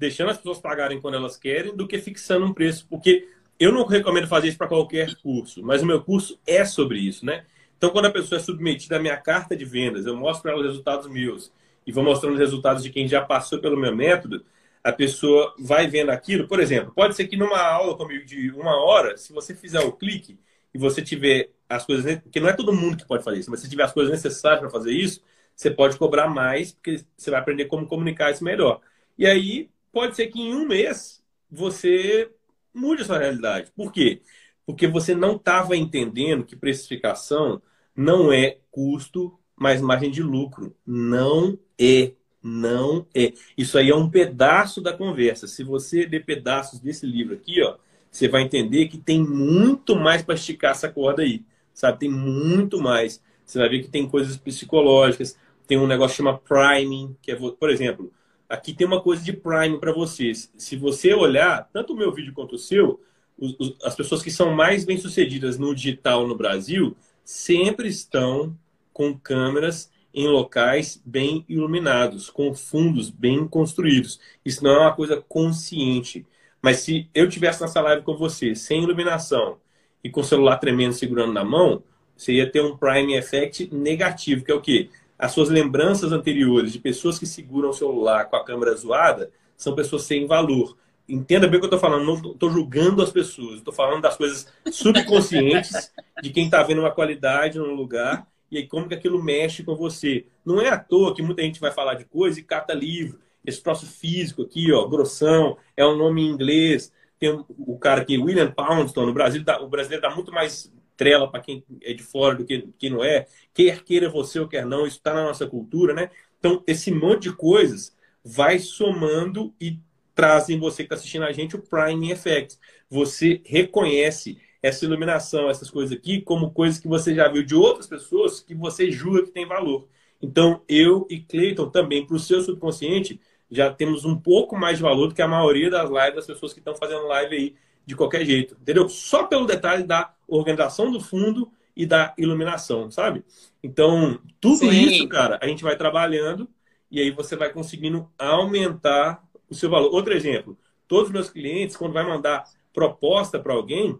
deixando as pessoas pagarem quando elas querem, do que fixando um preço. Porque eu não recomendo fazer isso para qualquer curso, mas o meu curso é sobre isso, né? Então, quando a pessoa é submetida à minha carta de vendas, eu mostro para ela os resultados meus e vou mostrando os resultados de quem já passou pelo meu método, a pessoa vai vendo aquilo. Por exemplo, pode ser que numa aula comigo de uma hora, se você fizer o clique e você tiver as coisas, porque não é todo mundo que pode fazer isso, mas se tiver as coisas necessárias para fazer isso, você pode cobrar mais, porque você vai aprender como comunicar isso melhor. E aí, pode ser que em um mês você mude a sua realidade. Por quê? Porque você não estava entendendo que precificação não é custo, mas margem de lucro. Não é. Não é. Isso aí é um pedaço da conversa. Se você ler pedaços desse livro aqui, ó, você vai entender que tem muito mais para esticar essa corda aí. Sabe? Tem muito mais. Você vai ver que tem coisas psicológicas, tem um negócio que chama priming, que é, por exemplo, aqui tem uma coisa de priming para vocês. Se você olhar, tanto o meu vídeo quanto o seu, os, os, as pessoas que são mais bem-sucedidas no digital no Brasil sempre estão com câmeras em locais bem iluminados, com fundos bem construídos. Isso não é uma coisa consciente. Mas se eu tivesse nessa live com você, sem iluminação e com o celular tremendo segurando na mão, você ia ter um prime effect negativo, que é o quê? As suas lembranças anteriores de pessoas que seguram o celular com a câmera zoada são pessoas sem valor. Entenda bem o que eu estou falando, não estou julgando as pessoas, estou falando das coisas subconscientes de quem está vendo uma qualidade no lugar e aí como que aquilo mexe com você. Não é à toa que muita gente vai falar de coisa e cata livro. Esse troço físico aqui, ó, grossão, é um nome em inglês. Tem o cara aqui, William Poundstone, no Brasil, o brasileiro dá muito mais trela para quem é de fora do que quem não é. Quer queira você ou quer não, isso está na nossa cultura, né? Então, esse monte de coisas vai somando e traz em você que está assistindo a gente o Prime Effect. Você reconhece essa iluminação, essas coisas aqui, como coisas que você já viu de outras pessoas que você julga que tem valor. Então, eu e Cleiton também, para o seu subconsciente, já temos um pouco mais de valor do que a maioria das lives das pessoas que estão fazendo live aí de qualquer jeito, entendeu? Só pelo detalhe da organização do fundo e da iluminação, sabe? Então, tudo Sim. isso, cara, a gente vai trabalhando e aí você vai conseguindo aumentar o seu valor. Outro exemplo, todos os meus clientes, quando vai mandar proposta para alguém,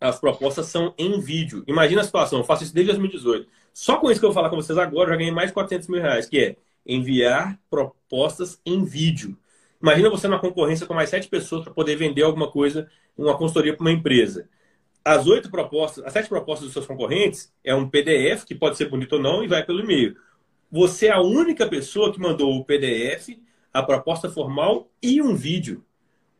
as propostas são em vídeo. Imagina a situação, eu faço isso desde 2018. Só com isso que eu vou falar com vocês agora, eu já ganhei mais de 400 mil reais, que é enviar propostas em vídeo. Imagina você numa concorrência com mais sete pessoas para poder vender alguma coisa, uma consultoria para uma empresa. As oito propostas, as sete propostas dos seus concorrentes é um PDF, que pode ser bonito ou não, e vai pelo e-mail. Você é a única pessoa que mandou o PDF, a proposta formal e um vídeo.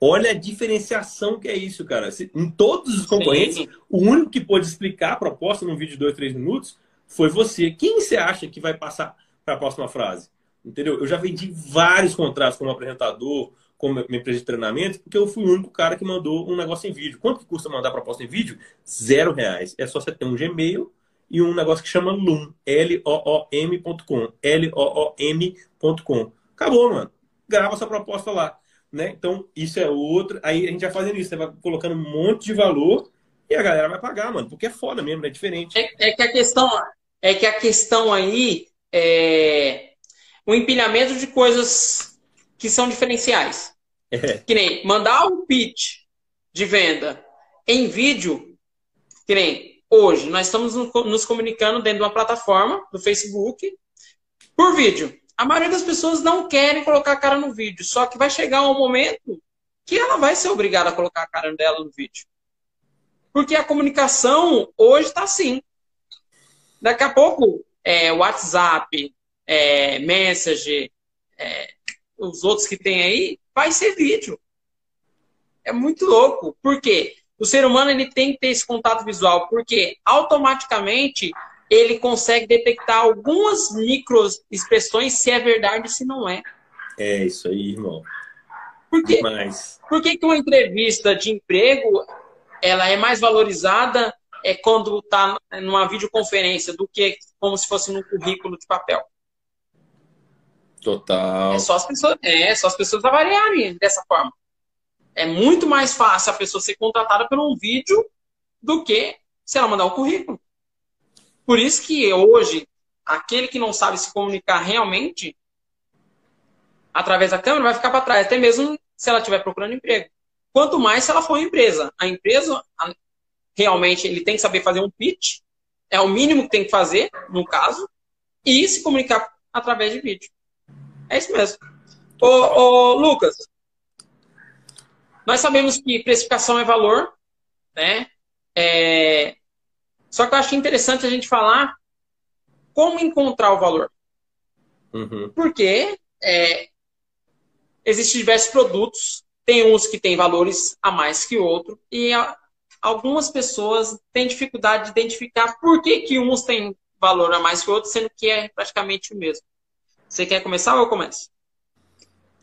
Olha a diferenciação que é isso, cara. Em todos os concorrentes, Sim. o único que pôde explicar a proposta num vídeo de dois, três minutos foi você. Quem você acha que vai passar para a próxima frase? Entendeu? Eu já vendi vários contratos como apresentador, como minha empresa de treinamento, porque eu fui o único cara que mandou um negócio em vídeo. Quanto custa mandar proposta em vídeo? Zero reais. É só você ter um Gmail e um negócio que chama Loom. L-O-O-M.com. L-O-O-M.com. Acabou, mano. Grava sua proposta lá. Né? Então, isso é outro. Aí a gente vai fazendo isso. Você vai colocando um monte de valor e a galera vai pagar, mano. Porque é foda mesmo, é diferente. É, é que a questão, é que a questão aí é o empilhamento de coisas que são diferenciais. É. Que nem mandar um pitch de venda em vídeo, que nem hoje, nós estamos nos comunicando dentro de uma plataforma do Facebook por vídeo. A maioria das pessoas não querem colocar a cara no vídeo, só que vai chegar um momento que ela vai ser obrigada a colocar a cara dela no vídeo. Porque a comunicação hoje está assim. Daqui a pouco, é, WhatsApp, é, Message, é, os outros que tem aí, vai ser vídeo. É muito louco. Por quê? O ser humano ele tem que ter esse contato visual, porque automaticamente ele consegue detectar algumas micro expressões se é verdade e se não é. É isso aí, irmão. Por quê? Por que, que uma entrevista de emprego ela é mais valorizada é quando está numa videoconferência do que como se fosse num currículo de papel? Total. É só as pessoas, é só as pessoas avaliarem dessa forma. É muito mais fácil a pessoa ser contratada por um vídeo do que se ela mandar um currículo. Por isso que hoje, aquele que não sabe se comunicar realmente através da câmera vai ficar para trás, até mesmo se ela estiver procurando emprego. Quanto mais se ela for empresa. A empresa, realmente, ele tem que saber fazer um pitch, é o mínimo que tem que fazer, no caso, e se comunicar através de vídeo. É isso mesmo. Ô, ô, Lucas, nós sabemos que precificação é valor, né? É... Só que eu acho interessante a gente falar como encontrar o valor. Uhum. Porque é, existem diversos produtos, tem uns que têm valores a mais que outro, e a, algumas pessoas têm dificuldade de identificar por que, que uns têm valor a mais que outros, sendo que é praticamente o mesmo. Você quer começar ou eu começo?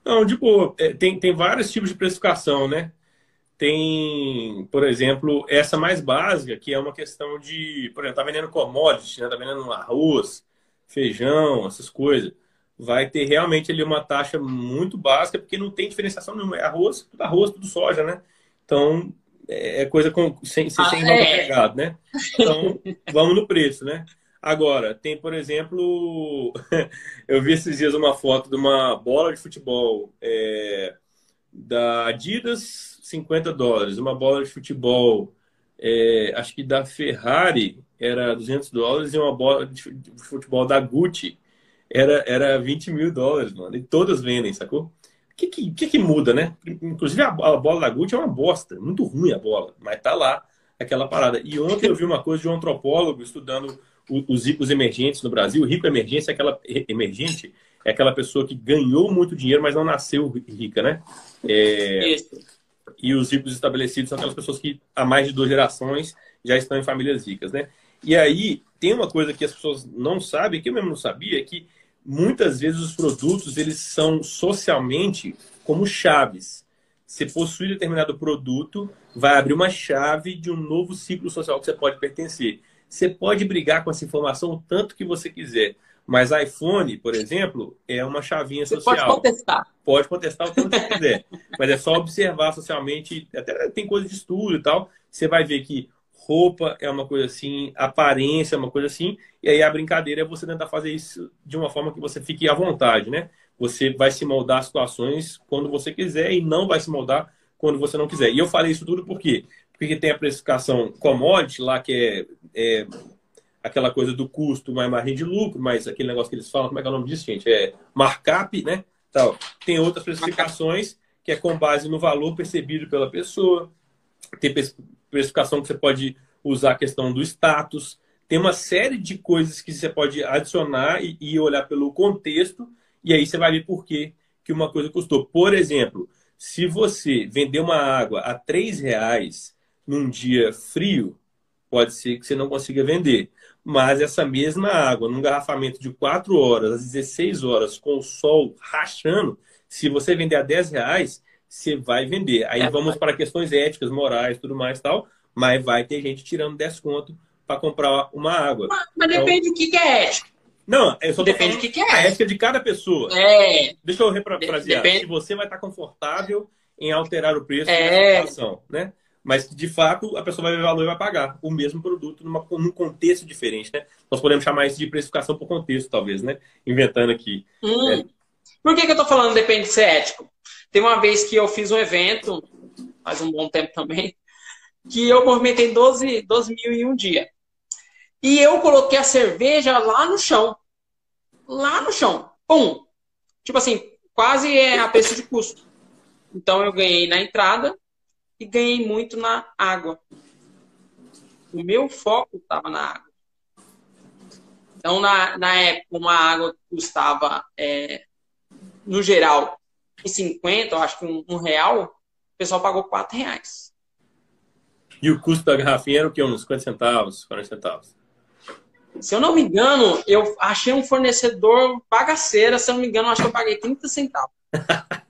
Não, de boa. É, tem, tem vários tipos de precificação, né? Tem, por exemplo, essa mais básica, que é uma questão de, por exemplo, tá vendendo commodity, né? Tá vendendo arroz, feijão, essas coisas. Vai ter realmente ali uma taxa muito básica, porque não tem diferenciação nenhuma. É arroz, tudo arroz, tudo soja, né? Então, é, é coisa com, sem, sem, ah, sem é. né? Então, vamos no preço, né? Agora, tem, por exemplo, eu vi esses dias uma foto de uma bola de futebol é, da Adidas, 50 dólares. Uma bola de futebol, é, acho que da Ferrari, era 200 dólares. E uma bola de futebol da Gucci era, era 20 mil dólares, mano. E todas vendem, sacou? O que, que, que, muda, né? Inclusive, a, a bola da Gucci é uma bosta. Muito ruim a bola, mas tá lá aquela parada. E ontem eu vi uma coisa de um antropólogo estudando os ricos emergentes no Brasil. O rico emergente é aquela emergente é aquela pessoa que ganhou muito dinheiro, mas não nasceu rica, né? É, e os ricos estabelecidos são aquelas pessoas que há mais de duas gerações já estão em famílias ricas, né? E aí tem uma coisa que as pessoas não sabem, que eu mesmo não sabia, é que muitas vezes os produtos eles são socialmente como chaves. Você possui determinado produto, vai abrir uma chave de um novo ciclo social que você pode pertencer. Você pode brigar com essa informação o tanto que você quiser. Mas iPhone, por exemplo, é uma chavinha social. Você pode contestar. Pode contestar o tanto que quiser. Mas é só observar socialmente. Até tem coisa de estudo e tal. Você vai ver que roupa é uma coisa assim, aparência é uma coisa assim. E aí a brincadeira é você tentar fazer isso de uma forma que você fique à vontade, né? Você vai se moldar situações quando você quiser e não vai se moldar quando você não quiser. E eu falei isso tudo por quê? Porque tem a precificação commodity lá, que é, é aquela coisa do custo mais margem de lucro, mas aquele negócio que eles falam, como é que é o nome disso, gente? É markup, né? Tal. Tem outras precificações que é com base no valor percebido pela pessoa. Tem precificação que você pode usar a questão do status. Tem uma série de coisas que você pode adicionar e, e olhar pelo contexto, e aí você vai ver por que, que uma coisa custou. Por exemplo, Se você vender uma água a três reais num dia frio, pode ser que você não consiga vender. Mas essa mesma água, num garrafamento de 4 horas, às 16 horas, com o sol rachando, se você vender a 10 reais, você vai vender. Aí é, vamos para questões éticas, morais, tudo mais tal, mas vai ter gente tirando 10 conto para comprar uma água. Mas, mas então, depende do que, que é ético. Não, eu só depende do que, que é. A ética de cada pessoa. É. Deixa eu refrasear. Depende... Se você vai estar confortável em alterar o preço é. da situação, né? Mas, de fato, a pessoa vai ver valor e vai pagar o mesmo produto numa, num contexto diferente, né? Nós podemos chamar isso de precificação por contexto, talvez, né? Inventando aqui. Hum. É. Por que, que eu estou falando depende de ser ético? Tem uma vez que eu fiz um evento, faz um bom tempo também, que eu movimentei 12, 12 mil em um dia. E eu coloquei a cerveja lá no chão. Lá no chão. Pum! Tipo assim, quase é a preço de custo. Então eu ganhei na entrada e ganhei muito na água. O meu foco estava na água. Então, na, na época, uma água custava, é, no geral, 50, eu acho que um, um, real, o pessoal pagou 4 reais. E o custo da garrafinha era o que? Uns 50 centavos, 40 centavos? Se eu não me engano, eu achei um fornecedor bagaceira, se eu não me engano, acho que eu paguei 30 centavos.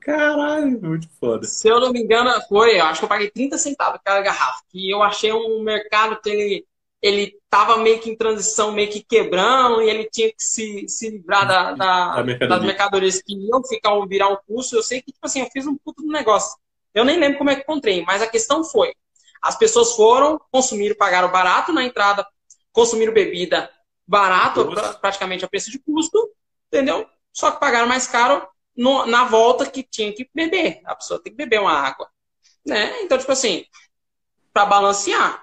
Caralho, muito foda. Se eu não me engano, foi, eu acho que eu paguei 30 centavos cada garrafa. E eu achei um mercado que ele, ele tava meio que em transição, meio que quebrando, e ele tinha que se, se livrar da, da, mercadoria. das mercadorias que iam ficar um, virar um curso. Eu sei que, tipo assim, eu fiz um puto negócio. Eu nem lembro como é que encontrei, mas a questão foi: as pessoas foram, consumiram, pagaram barato na entrada, consumiram bebida barato, praticamente a preço de custo, entendeu? Só que pagaram mais caro no, na volta que tinha que beber. A pessoa tem que beber uma água. Né? Então, tipo assim, para balancear.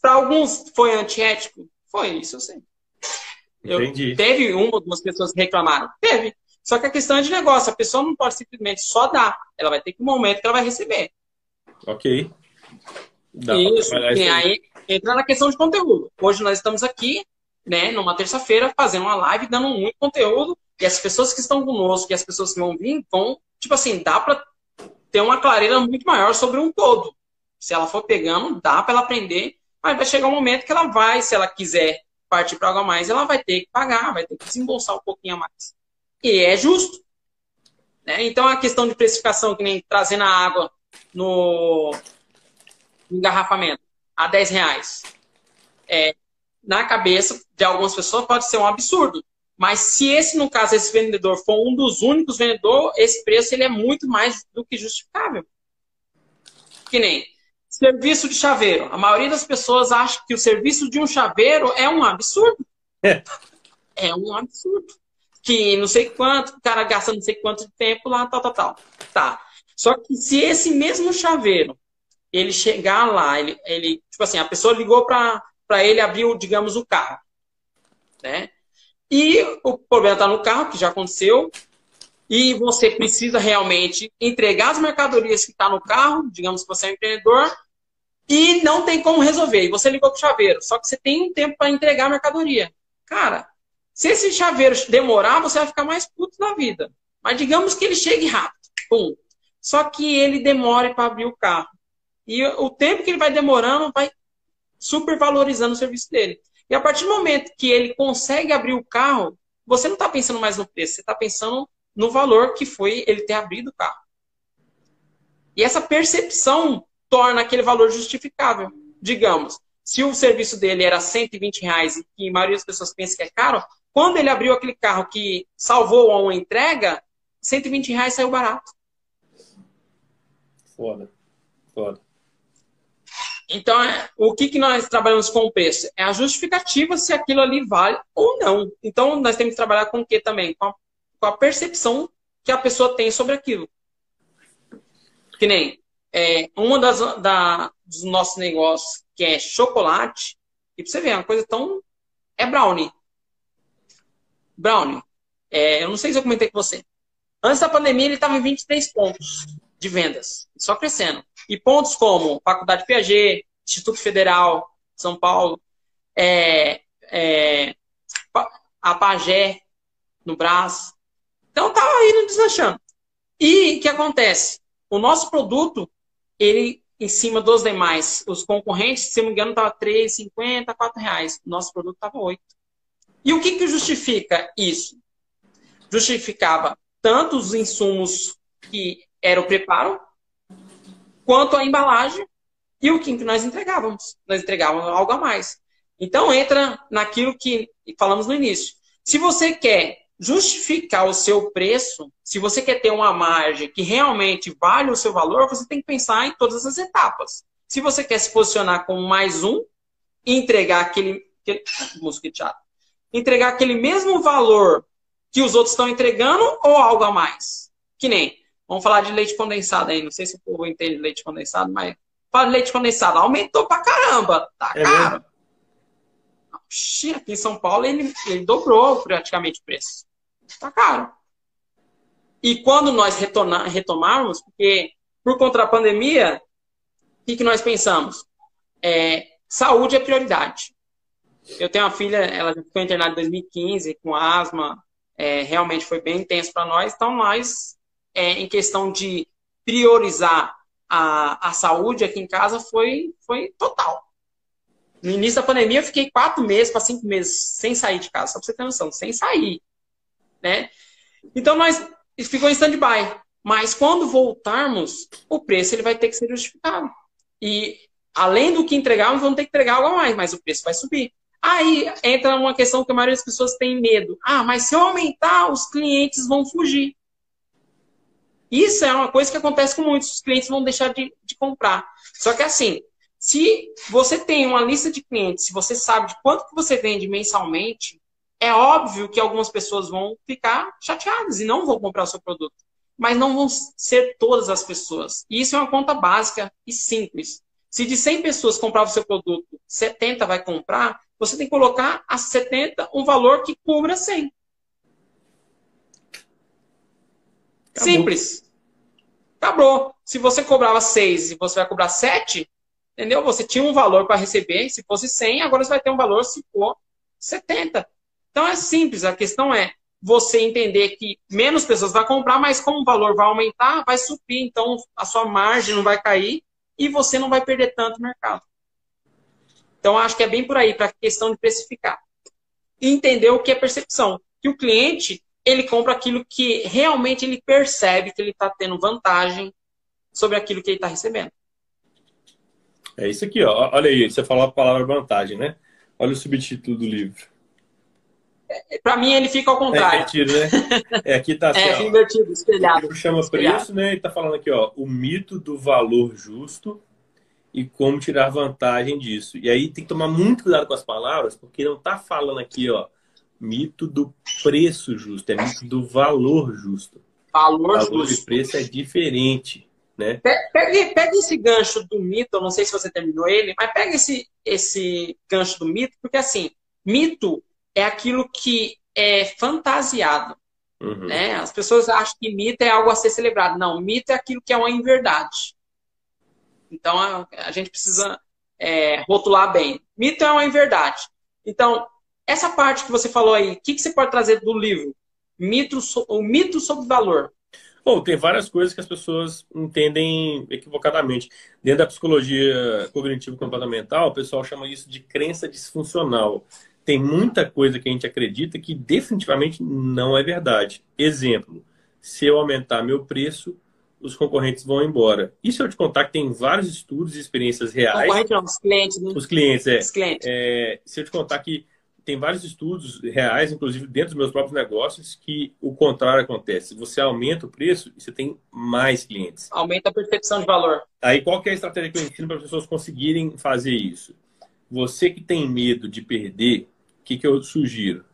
Para alguns foi antiético? Foi, isso eu sei. Eu, teve uma ou duas pessoas que reclamaram? Teve. Só que a questão é de negócio. A pessoa não pode simplesmente só dar. Ela vai ter que um momento que ela vai receber. Ok. Dá isso. E aí entra na questão de conteúdo. Hoje nós estamos aqui, né, numa terça-feira, fazendo uma live, dando muito conteúdo e as pessoas que estão conosco e as pessoas que vão vir vão, tipo assim, dá para ter uma clareza muito maior sobre um todo. Se ela for pegando, dá para ela aprender, mas vai chegar um momento que ela vai, se ela quiser partir para algo a mais, ela vai ter que pagar, vai ter que desembolsar um pouquinho a mais. E é justo. Né? Então, a questão de precificação, que nem trazendo a água no engarrafamento a 10 reais, é, na cabeça de algumas pessoas pode ser um absurdo. Mas se esse, no caso, esse vendedor for um dos únicos vendedores, esse preço ele é muito mais do que justificável. Que nem serviço de chaveiro. A maioria das pessoas acha que o serviço de um chaveiro é um absurdo. É, é um absurdo. Que não sei quanto, o cara gasta não sei quanto de tempo lá, tal, tal, tal. Tá. Só que se esse mesmo chaveiro, ele chegar lá, ele, ele tipo assim, a pessoa ligou para ele abrir, digamos, o carro. Né? E o problema está no carro, que já aconteceu, e você precisa realmente entregar as mercadorias que está no carro, digamos que você é um empreendedor, e não tem como resolver. E você ligou para o chaveiro, só que você tem um tempo para entregar a mercadoria. Cara, se esse chaveiro demorar, você vai ficar mais puto na vida. Mas digamos que ele chegue rápido. Pum. Só que ele demore para abrir o carro. E o tempo que ele vai demorando vai supervalorizando o serviço dele. E a partir do momento que ele consegue abrir o carro, você não está pensando mais no preço, você está pensando no valor que foi ele ter abrido o carro. E essa percepção torna aquele valor justificável. Digamos, se o serviço dele era 120 reais e a maioria das pessoas pensa que é caro, quando ele abriu aquele carro que salvou a uma entrega, 120 reais saiu barato. Foda. Foda. Então, é, o que, que nós trabalhamos com o preço? É a justificativa se aquilo ali vale ou não. Então, nós temos que trabalhar com o que também? Com a, com a percepção que a pessoa tem sobre aquilo. Que nem é, uma das da, dos nossos negócios, que é chocolate, e pra você ver, é uma coisa tão. É brownie. Brownie. É, eu não sei se eu comentei com você. Antes da pandemia, ele estava em 23 pontos de vendas, só crescendo. E pontos como Faculdade Piaget, Instituto Federal, São Paulo, é, é, a Pagé, no Brás. Então tava indo deslanchando. E o que acontece? O nosso produto, ele em cima dos demais, os concorrentes, se não me engano, estava 3,50, 4 reais. Nosso produto estava 8. E o que, que justifica isso? Justificava tanto os insumos que era o preparo, quanto a embalagem e o que nós entregávamos. Nós entregávamos algo a mais. Então entra naquilo que falamos no início. Se você quer justificar o seu preço, se você quer ter uma margem que realmente vale o seu valor, você tem que pensar em todas as etapas. Se você quer se posicionar como mais um, entregar aquele, aquele entregar aquele mesmo valor que os outros estão entregando ou algo a mais. Que nem, vamos falar de leite condensado aí, não sei se o povo entende leite condensado, mas fala de leite condensado, aumentou pra caramba, tá é caro. Oxi, aqui em São Paulo ele, ele dobrou praticamente o preço. Tá caro. E quando nós retornar, retomarmos, porque por conta da pandemia, o que, que nós pensamos? É, saúde é prioridade. Eu tenho uma filha, ela ficou internada em 2015 com asma, é, realmente foi bem intenso para nós. Então, nós, é, em questão de priorizar a, a saúde aqui em casa, foi, foi total. No início da pandemia, eu fiquei quatro meses para cinco meses sem sair de casa, só para você ter noção, sem sair. Né? Então, nós ficou em stand-by. Mas quando voltarmos, o preço ele vai ter que ser justificado. E além do que entregarmos, vamos ter que entregar algo a mais, mas o preço vai subir. Aí entra uma questão que a maioria das pessoas tem medo. Ah, mas se eu aumentar, os clientes vão fugir. Isso é uma coisa que acontece com muitos. Os clientes vão deixar de, de comprar. Só que assim, se você tem uma lista de clientes, se você sabe de quanto que você vende mensalmente, é óbvio que algumas pessoas vão ficar chateadas e não vão comprar o seu produto. Mas não vão ser todas as pessoas. E isso é uma conta básica e simples. Se de 100 pessoas compravam o seu produto, 70 vai comprar, você tem que colocar a 70 um valor que cubra 100. Acabou. Simples. Acabou. Se você cobrava 6 e você vai cobrar 7, entendeu? Você tinha um valor para receber, se fosse 100, agora você vai ter um valor se for 70. Então é simples, a questão é você entender que menos pessoas vão comprar, mas como o valor vai aumentar, vai subir, então a sua margem não vai cair e você não vai perder tanto mercado. Então, acho que é bem por aí, para a questão de precificar. E entender o que é percepção. Que o cliente, ele compra aquilo que realmente ele percebe que ele está tendo vantagem sobre aquilo que ele está recebendo. É isso aqui, ó. Olha aí, você falou a palavra vantagem, né? Olha o subtítulo do livro. É, para mim, ele fica ao contrário. É invertido, né? É, aqui tá assim, É, ó, invertido, espelhado. Chama espelhado. preço, né? E tá falando aqui, ó, o mito do valor justo e como tirar vantagem disso. E aí tem que tomar muito cuidado com as palavras, porque não está falando aqui, ó, mito do preço justo, é mito do valor justo. Valor, valor justo. de preço é diferente, né? Pega, pega esse gancho do mito, eu não sei se você terminou ele, mas pega esse, esse gancho do mito, porque assim, mito é aquilo que é fantasiado. Uhum. Né? As pessoas acham que mito é algo a ser celebrado. Não, mito é aquilo que é uma inverdade. Então, a, a gente precisa é, rotular bem. Mito é uma inverdade. Então, essa parte que você falou aí, o que, que você pode trazer do livro? Mito, o mito sobre valor. Bom, tem várias coisas que as pessoas entendem equivocadamente. Dentro da psicologia cognitivo-comportamental, o pessoal chama isso de crença disfuncional. Tem muita coisa que a gente acredita que definitivamente não é verdade. Exemplo, se eu aumentar meu preço, os concorrentes vão embora. E se eu te contar que tem vários estudos e experiências reais. Concorrente não, os clientes. Né? Os clientes, é. Os clientes. é. Se eu te contar que tem vários estudos reais, inclusive dentro dos meus próprios negócios, que o contrário acontece. Você aumenta o preço e você tem mais clientes. Aumenta a percepção de valor. Aí qual é a estratégia que eu ensino para as pessoas conseguirem fazer isso? Você que tem medo de perder, o que, que eu sugiro?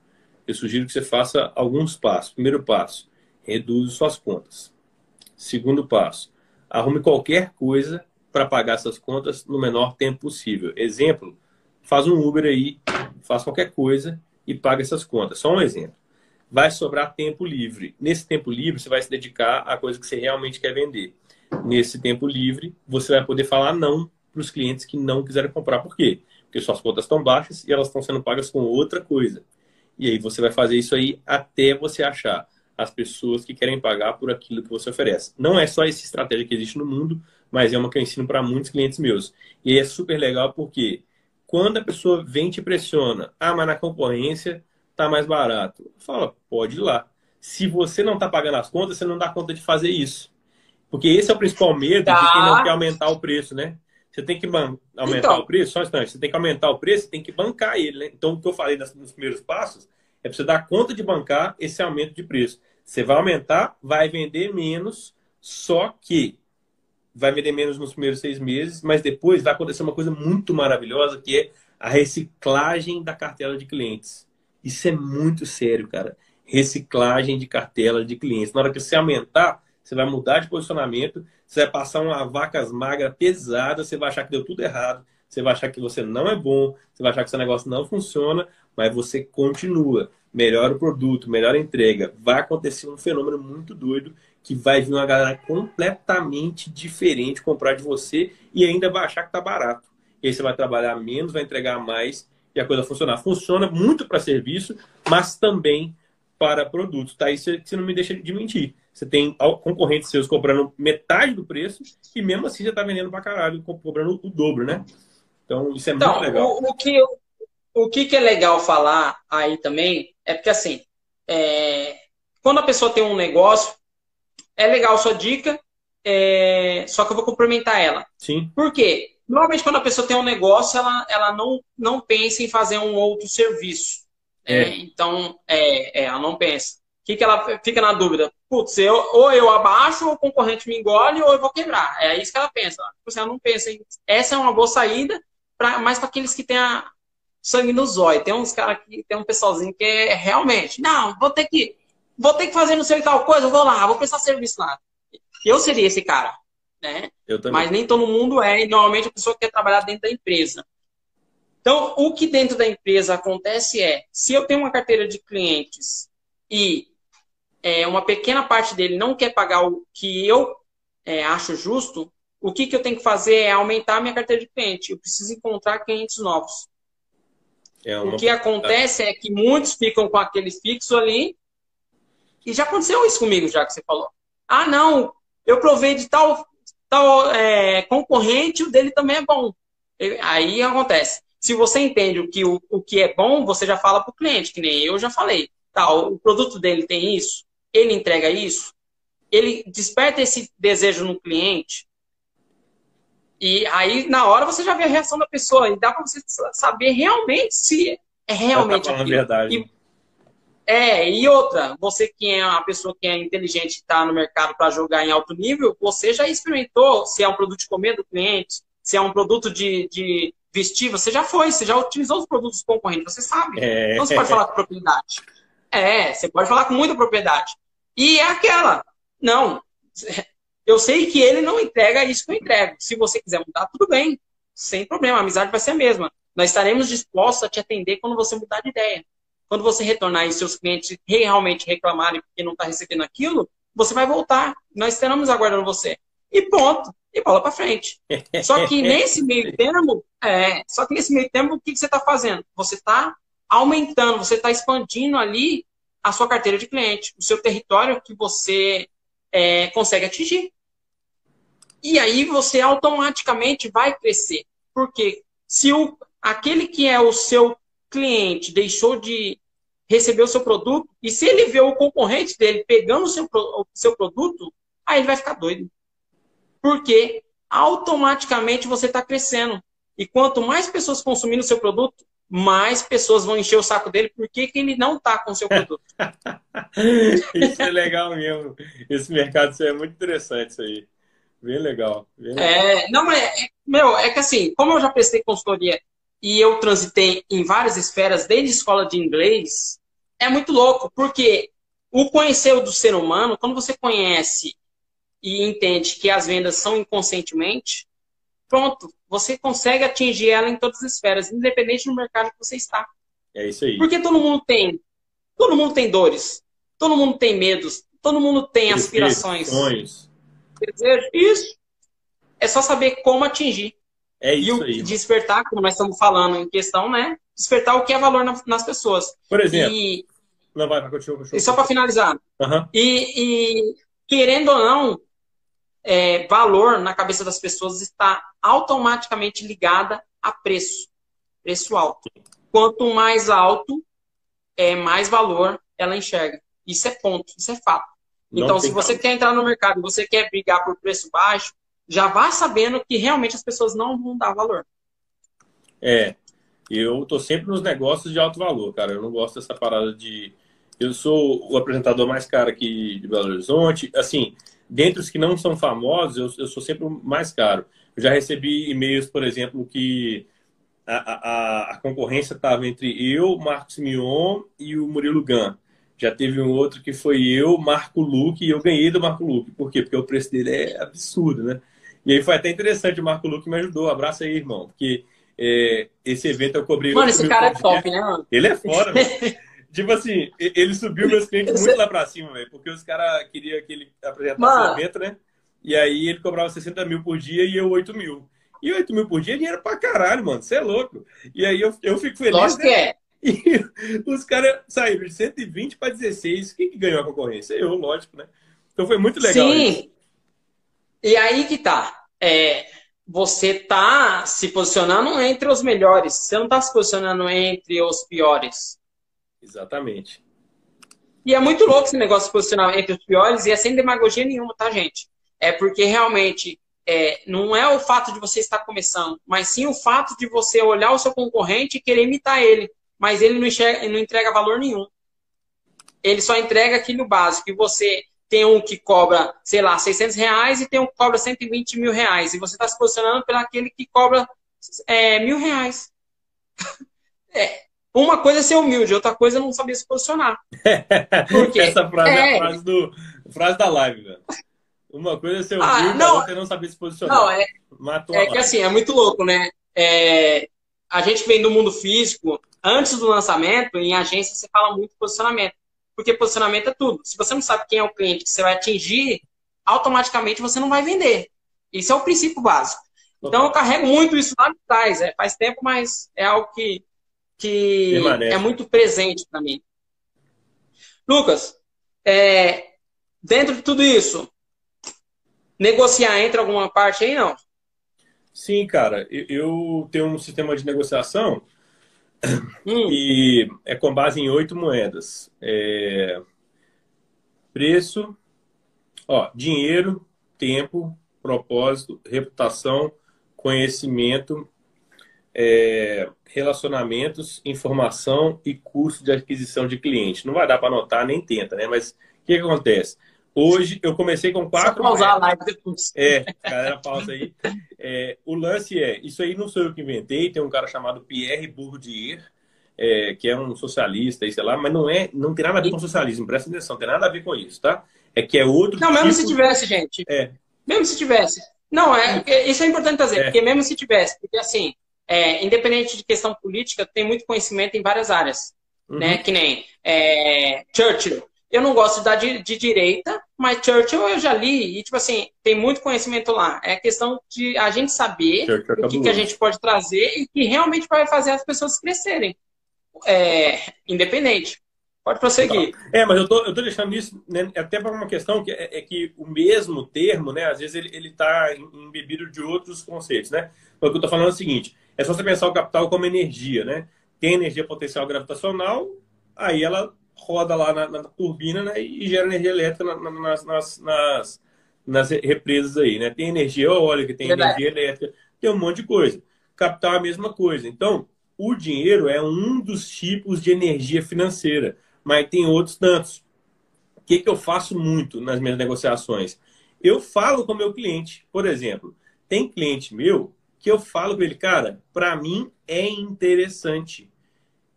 Eu sugiro que você faça alguns passos. Primeiro passo, reduz suas contas. Segundo passo, arrume qualquer coisa para pagar essas contas no menor tempo possível. Exemplo, faz um Uber aí, faz qualquer coisa e paga essas contas. Só um exemplo. Vai sobrar tempo livre. Nesse tempo livre, você vai se dedicar à coisa que você realmente quer vender. Nesse tempo livre, você vai poder falar não para os clientes que não quiserem comprar. Por quê? Porque suas contas estão baixas e elas estão sendo pagas com outra coisa. E aí você vai fazer isso aí até você achar as pessoas que querem pagar por aquilo que você oferece. Não é só essa estratégia que existe no mundo, mas é uma que eu ensino para muitos clientes meus. E é super legal porque quando a pessoa vem e te pressiona, ah, mas na concorrência tá mais barato. Fala, pode ir lá. Se você não está pagando as contas, você não dá conta de fazer isso. Porque esse é o principal medo tá. de quem não quer aumentar o preço, né? Você tem que aumentar então. o preço, só um instante, você tem que aumentar o preço, tem que bancar ele, né? Então, o que eu falei nos primeiros passos é para você dar conta de bancar esse aumento de preço. Você vai aumentar, vai vender menos, só que vai vender menos nos primeiros seis meses, mas depois vai acontecer uma coisa muito maravilhosa, que é a reciclagem da cartela de clientes. Isso é muito sério, cara. Reciclagem de cartela de clientes. Na hora que você aumentar, você vai mudar de posicionamento, você vai passar uma vacas magras pesada, você vai achar que deu tudo errado, você vai achar que você não é bom, você vai achar que seu negócio não funciona, mas você continua, melhora o produto, melhora a entrega. Vai acontecer um fenômeno muito doido que vai vir uma galera completamente diferente comprar de você e ainda vai achar que tá barato. E aí você vai trabalhar menos, vai entregar mais e a coisa funcionar. Funciona muito para serviço, mas também para produtos. Tá? Isso você não me deixa de mentir. Você tem concorrentes seus cobrando metade do preço e mesmo assim você está vendendo para caralho, cobrando o dobro, né? Então, isso é então, muito legal. O, o, que, o que, é legal falar aí também é porque, assim, é, quando a pessoa tem um negócio, é legal sua dica, é, só que eu vou complementar ela. Sim. Por quê? Normalmente, quando a pessoa tem um negócio, ela, ela não, não pensa em fazer um outro serviço. É. é então, é, é, ela não pensa. O que, que ela fica na dúvida? Putz, eu, ou eu abaixo, ou o concorrente me engole, ou eu vou quebrar. É isso que ela pensa. Você tipo assim, não pensa em. Essa é uma boa saída, pra, mais para aqueles que têm a sangue no zóio. Tem uns caras que tem um pessoalzinho que é realmente, não, vou ter que. Vou ter que fazer não sei tal coisa, vou lá, vou prestar serviço lá. Eu seria esse cara né? Mas nem todo mundo é, e normalmente a pessoa quer trabalhar dentro da empresa. Então, o que dentro da empresa acontece é, se eu tenho uma carteira de clientes e é, uma pequena parte dele não quer pagar o que eu é, acho justo, o que, que eu tenho que fazer é aumentar a minha carteira de cliente. Eu preciso encontrar clientes novos. É uma... O que acontece é que muitos ficam com aquele fixo ali, e já aconteceu isso comigo, já que você falou. Ah, não, eu provei de tal tal é, concorrente, o dele também é bom. Aí acontece. Se você entende o que, o, o que é bom, você já fala para o cliente, que nem eu já falei. Tá, o produto dele tem isso, ele entrega isso, ele desperta esse desejo no cliente. E aí, na hora, você já vê a reação da pessoa. E dá para você saber realmente se é realmente tá aquilo. Verdade. E, é, e outra, você que é uma pessoa que é inteligente está no mercado para jogar em alto nível, você já experimentou se é um produto de comer do cliente, se é um produto de, de vestir, você já foi, você já utilizou os produtos concorrentes, você sabe. É. Então você pode falar com propriedade. É, você pode falar com muita propriedade. E é aquela, não, eu sei que ele não entrega isso que eu entrego. Se você quiser mudar, tudo bem, sem problema, a amizade vai ser a mesma. Nós estaremos dispostos a te atender quando você mudar de ideia. Quando você retornar e seus clientes realmente reclamarem porque não está recebendo aquilo, você vai voltar. Nós estaremos aguardando você. E ponto. E bola para frente. Só que nesse meio termo, é, só que nesse meio termo, o que, que você está fazendo? Você está aumentando, você está expandindo ali a sua carteira de cliente, o seu território que você é, consegue atingir. E aí você automaticamente vai crescer. Porque se o, aquele que é o seu cliente deixou de receber o seu produto, e se ele vê o concorrente dele pegando o seu, o seu produto, aí ele vai ficar doido. Porque automaticamente você está crescendo. E quanto mais pessoas consumindo o seu produto, mais pessoas vão encher o saco dele porque que ele não está com o seu produto. isso é legal mesmo. Esse mercado é muito interessante isso aí. Bem legal. Bem legal. É, não, é, meu, é que assim, como eu já prestei consultoria e eu transitei em várias esferas, desde escola de inglês, é muito louco, porque o conhecer do ser humano, quando você conhece e entende que as vendas são inconscientemente, pronto, você consegue atingir ela em todas as esferas, independente do mercado que você está. É isso aí. Porque todo mundo tem, todo mundo tem dores, todo mundo tem medos, todo mundo tem aspirações. Sonhos. Desejos. Isso. É só saber como atingir. É isso e o aí. despertar, como nós estamos falando em questão, né? Despertar o que é valor nas pessoas. Por exemplo. E Não, vai, vai, continua, continua. E só para finalizar. Uhum. E, e, querendo ou não, é, valor na cabeça das pessoas está automaticamente ligada a preço. Preço alto. Quanto mais alto, é, mais valor ela enxerga. Isso é ponto, isso é fato. Então, se você quer entrar no mercado e você quer brigar por preço baixo, já vá sabendo que realmente as pessoas não vão dar valor. É, eu tô sempre nos negócios de alto valor, cara. Eu não gosto dessa parada de. Eu sou o apresentador mais caro aqui de Belo Horizonte. Assim, dentre os que não são famosos, eu, eu sou sempre o mais caro. Eu já recebi e-mails, por exemplo, que a, a, a concorrência estava entre eu, Marcos Mion e o Murilo Gun. Já teve um outro que foi eu, Marco Luque, e eu ganhei do Marco Luque. Por quê? Porque o preço dele é absurdo, né? E aí foi até interessante, o Marco Luque me ajudou. Abraço aí, irmão. Porque é, esse evento eu cobri. Mano, esse cara é top, né, mano? Ele é foda, mano. tipo assim, ele subiu meus clientes muito lá pra cima, velho. Porque os caras queriam que ele apresentasse o evento, né? E aí ele cobrava 60 mil por dia e eu 8 mil. E 8 mil por dia é dinheiro pra caralho, mano. Você é louco. E aí eu, eu fico feliz. Lógico né? que é. E os caras saíram de 120 para 16. Quem que ganhou a concorrência? Eu, lógico, né? Então foi muito legal. Sim. Isso. E aí que tá. É, você tá se posicionando entre os melhores. Você não tá se posicionando entre os piores. Exatamente. E é muito louco esse negócio de posicionar entre os piores e é sem demagogia nenhuma, tá, gente? É porque realmente é, não é o fato de você estar começando, mas sim o fato de você olhar o seu concorrente e querer imitar ele mas ele não, enxerga, não entrega valor nenhum. Ele só entrega aquilo básico. E você tem um que cobra, sei lá, 600 reais e tem um que cobra 120 mil reais. E você está se posicionando pelo aquele que cobra é, mil reais. é, uma coisa é ser humilde, outra coisa é não saber se posicionar. Porque Essa frase é, é a frase, do, frase da live, velho. Uma coisa é ser ah, humilde, ah, não, outra é não saber se posicionar. Não, é, é que assim, é muito louco, né? É, a gente vem do mundo físico, antes do lançamento, em agência, você fala muito posicionamento. Porque posicionamento é tudo. Se você não sabe quem é o cliente que você vai atingir, automaticamente você não vai vender. Isso é o princípio básico. Então, eu carrego muito isso lá atrás. É, faz tempo, mas é algo que, que é muito presente para mim. Lucas, é, dentro de tudo isso, negociar entre alguma parte aí, não? Sim, cara. Eu tenho um sistema de negociação Hum. E é com base em oito moedas. É... Preço, ó, dinheiro, tempo, propósito, reputação, conhecimento, é... relacionamentos, informação e custo de aquisição de cliente. Não vai dar para anotar, nem tenta, né? Mas o que, que acontece? Hoje eu comecei com quatro. Só pausar a live depois. É, galera, pausa aí. É, o lance é: isso aí não sou eu que inventei, tem um cara chamado Pierre Bourdieu, é, que é um socialista, e sei lá, mas não é, não tem nada a ver com socialismo, presta atenção, tem nada a ver com isso, tá? É que é outro. Não, tipo... mesmo se tivesse, gente. É. Mesmo se tivesse. Não, é, é isso é importante trazer, é. porque mesmo se tivesse, porque assim, é, independente de questão política, tem muito conhecimento em várias áreas. Uhum. Né? Que nem é, Churchill eu não gosto da de, de, direita, mas Churchill eu já li e, tipo assim, tem muito conhecimento lá. É questão de a gente saber o que, que, a gente pode trazer e que realmente vai fazer as pessoas crescerem. É, independente. Pode prosseguir. É, mas eu tô, eu tô deixando isso né, até para uma questão que é, é, que o mesmo termo, né, às vezes ele, ele tá embebido de outros conceitos, né? O que eu tô falando é o seguinte, é só você pensar o capital como energia, né? Tem energia potencial gravitacional, aí ela roda lá na, na turbina né, e gera energia elétrica na, nas, nas, nas, nas, represas aí, né? Tem energia eólica, tem Verdade. energia elétrica, tem um monte de coisa. Capital é a mesma coisa. Então, o dinheiro é um dos tipos de energia financeira, mas tem outros tantos. O que, que eu faço muito nas minhas negociações? Eu falo com o meu cliente. Por exemplo, tem cliente meu que eu falo com ele, cara, para mim é interessante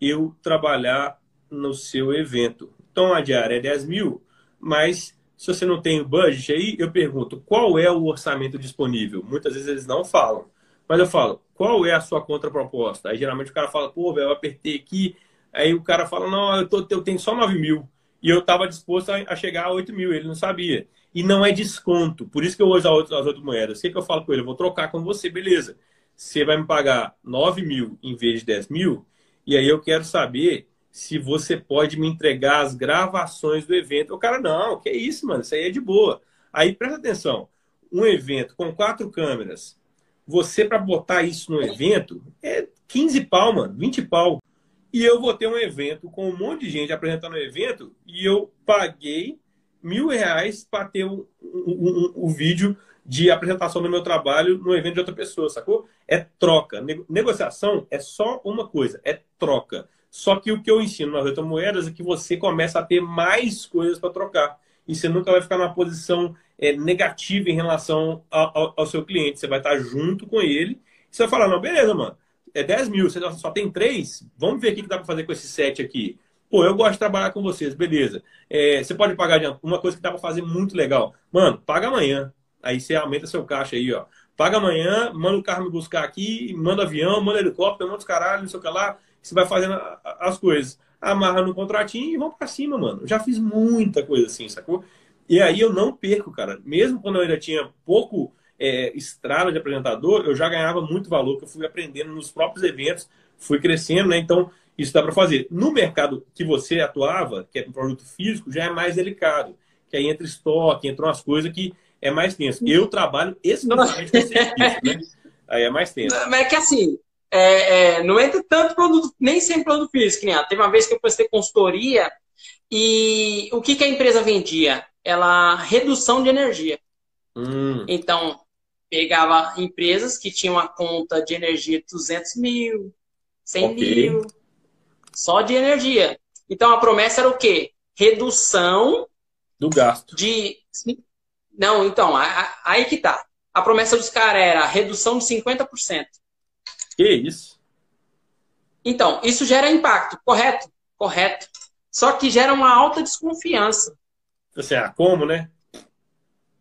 eu trabalhar no seu evento. Então a diária é 10 mil, mas se você não tem o budget aí, eu pergunto qual é o orçamento disponível. Muitas vezes eles não falam. Mas eu falo, qual é a sua contraproposta? Aí geralmente o cara fala, pô, velho, eu apertei aqui. Aí o cara fala, não, eu, tô, eu tenho só 9 mil. E eu estava disposto a, chegar a 8 mil, ele não sabia. E não é desconto. Por isso que eu uso as outras moedas. O que, que eu falo com ele? Eu vou trocar com você, beleza. Você vai me pagar 9 mil em vez de 10 mil. E aí eu quero saber se você pode me entregar as gravações do evento. O cara, não, que isso, mano, isso aí é de boa. Aí presta atenção, um evento com quatro câmeras, você para botar isso no evento é 15 pau, mano, 20 pau. E eu vou ter um evento com um monte de gente apresentando o evento e eu paguei mil reais para ter o um, um, um, vídeo de apresentação do meu trabalho no evento de outra pessoa, sacou? É troca. Negociação é só uma coisa, é troca. Só que o que eu ensino nas moedas é que você começa a ter mais coisas para trocar. E você nunca vai ficar numa posição é, negativa em relação ao, ao, ao, seu cliente. Você vai estar junto com ele. Você vai falar, não, beleza, mano. É 10 mil, você só tem três. Vamos ver o que dá para fazer com esse set aqui. Pô, eu gosto de trabalhar com vocês, beleza. É, você pode pagar de uma coisa que dá para fazer muito legal. Mano, paga amanhã. Aí você aumenta seu caixa aí, ó. Paga amanhã, manda o carro me buscar aqui, manda avião, manda helicóptero, manda os caralho, não sei o que lá. Você vai fazendo as coisas. Amarra no contratinho e vamos para cima, mano. Já fiz muita coisa assim, sacou? E aí eu não perco, cara. Mesmo quando eu ainda tinha pouco é, estrada de apresentador, eu já ganhava muito valor, que eu fui aprendendo nos próprios eventos, fui crescendo, né? Então, isso dá para fazer. No mercado que você atuava, que é um produto físico, já é mais delicado. Que aí entra estoque, entram as coisas que é mais tenso. Eu trabalho exclusivamente com serviço, né? Aí é mais tenso. Mas é que assim, é, é, não entra tanto produto, nem sempre produto físico. Né? Teve uma vez que eu prestei consultoria e o que, que a empresa vendia? Ela redução de energia. Hum. Então, pegava empresas que tinham uma conta de energia de 200 mil, 100 okay. mil, só de energia. Então, a promessa era o quê? Redução do gasto. De. Não, então, aí que tá. A promessa dos caras era redução de 50%. Que isso? Então, isso gera impacto, correto? Correto. Só que gera uma alta desconfiança. Você, ah, como, né?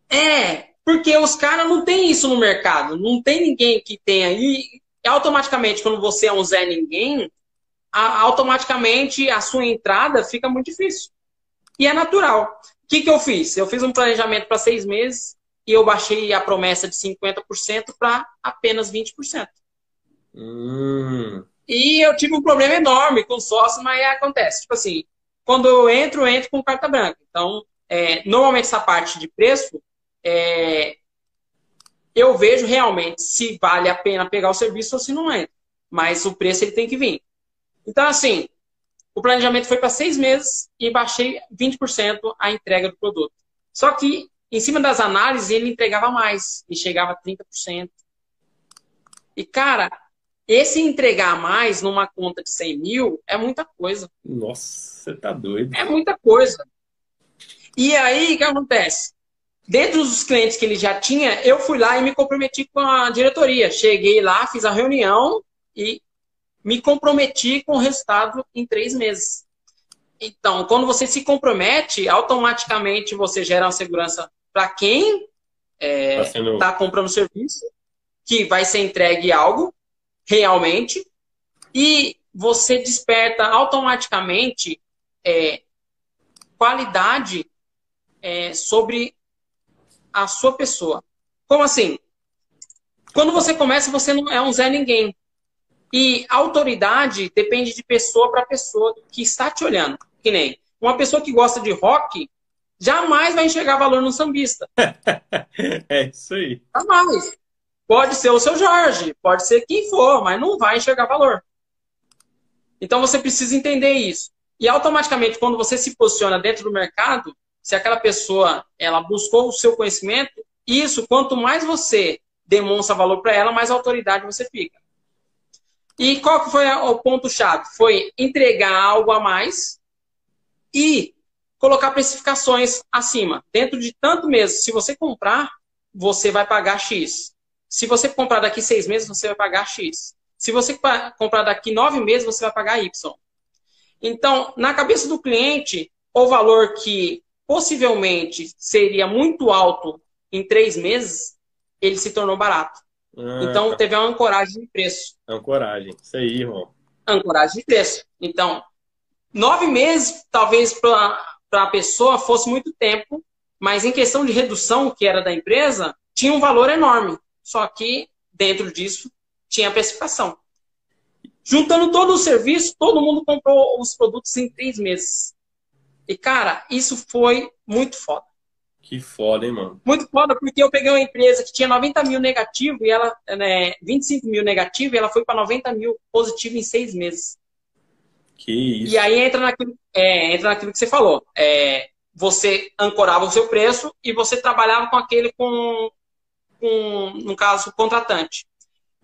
É, porque os caras não tem isso no mercado. Não tem ninguém que tenha. E automaticamente, quando você é um Zé Ninguém, a, automaticamente a sua entrada fica muito difícil. E é natural. O que, que eu fiz? Eu fiz um planejamento para seis meses e eu baixei a promessa de 50% para apenas 20%. Hum. E eu tive um problema enorme com o sócio, mas acontece. Tipo assim, quando eu entro, eu entro com carta branca. Então, é, normalmente essa parte de preço, é, eu vejo realmente se vale a pena pegar o serviço ou se não é. Mas o preço ele tem que vir. Então, assim, o planejamento foi para seis meses e baixei 20% a entrega do produto. Só que, em cima das análises, ele entregava mais e chegava a 30%. E, cara, esse entregar mais numa conta de 100 mil é muita coisa. Nossa, você tá doido. É muita coisa. E aí, o que acontece? Dentro dos clientes que ele já tinha, eu fui lá e me comprometi com a diretoria. Cheguei lá, fiz a reunião e me comprometi com o resultado em três meses. Então, quando você se compromete, automaticamente você gera uma segurança para quem está é, sendo... tá comprando o serviço, que vai ser entregue algo, realmente, e você desperta automaticamente é, qualidade é, sobre a sua pessoa. Como assim? Quando você começa, você não é um Zé Ninguém. E autoridade depende de pessoa para pessoa que está te olhando. Que nem uma pessoa que gosta de rock jamais vai enxergar valor no sambista. é isso aí. Jamais. Pode ser o seu Jorge, pode ser quem for, mas não vai enxergar valor. Então você precisa entender isso. E automaticamente, quando você se posiciona dentro do mercado, se aquela pessoa ela buscou o seu conhecimento, isso, quanto mais você demonstra valor para ela, mais autoridade você fica. E qual que foi o ponto-chave? Foi entregar algo a mais e colocar precificações acima. Dentro de tanto mesmo, se você comprar, você vai pagar X. Se você comprar daqui seis meses, você vai pagar X. Se você comprar daqui nove meses, você vai pagar Y. Então, na cabeça do cliente, o valor que possivelmente seria muito alto em três meses, ele se tornou barato. Ah, então, tá. teve uma ancoragem de preço. Ancoragem, isso aí, irmão. Ancoragem de preço. Então, nove meses, talvez para a pessoa fosse muito tempo, mas em questão de redução, que era da empresa, tinha um valor enorme. Só que dentro disso tinha a precificação. Juntando todo o serviço, todo mundo comprou os produtos em três meses. E, cara, isso foi muito foda. Que foda, hein, mano? Muito foda, porque eu peguei uma empresa que tinha 90 mil negativo e ela, né, 25 mil negativo e ela foi para 90 mil positivo em seis meses. Que isso. E aí entra naquilo, é, entra naquilo que você falou. É, você ancorava o seu preço e você trabalhava com aquele com, com, no caso, contratante.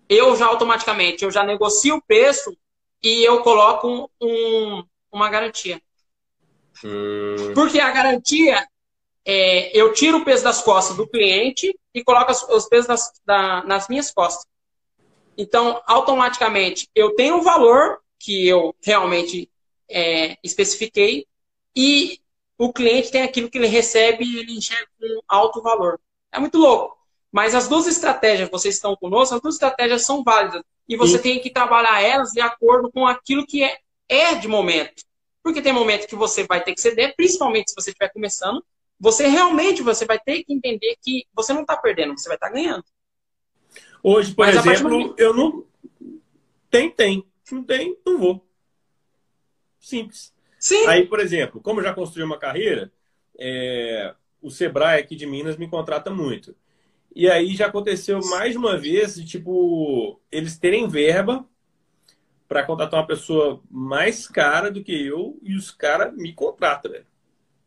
Eu já automaticamente, eu já negocio o preço e eu coloco um, uma garantia. Hum. Porque a garantia, é, eu tiro o peso das costas do cliente e coloco os pesos das, da, nas minhas costas. Então, automaticamente, eu tenho um valor que eu realmente é, especifiquei e o cliente tem aquilo que ele recebe e ele enxerga com alto valor. É muito louco. Mas as duas estratégias, vocês estão conosco, as duas estratégias são válidas. E você Sim. tem que trabalhar elas de acordo com aquilo que é, é de momento. Porque tem momento que você vai ter que ceder, principalmente se você estiver começando. Você realmente você vai ter que entender que você não está perdendo, você vai estar tá ganhando. Hoje, por Mas exemplo, eu não. Tem, tem. Não tem, não vou. Simples. Sim. Aí, por exemplo, como eu já construí uma carreira, é... o Sebrae aqui de Minas me contrata muito. E aí já aconteceu mais uma vez de, tipo, eles terem verba para contratar uma pessoa mais cara do que eu e os caras me contratam, velho.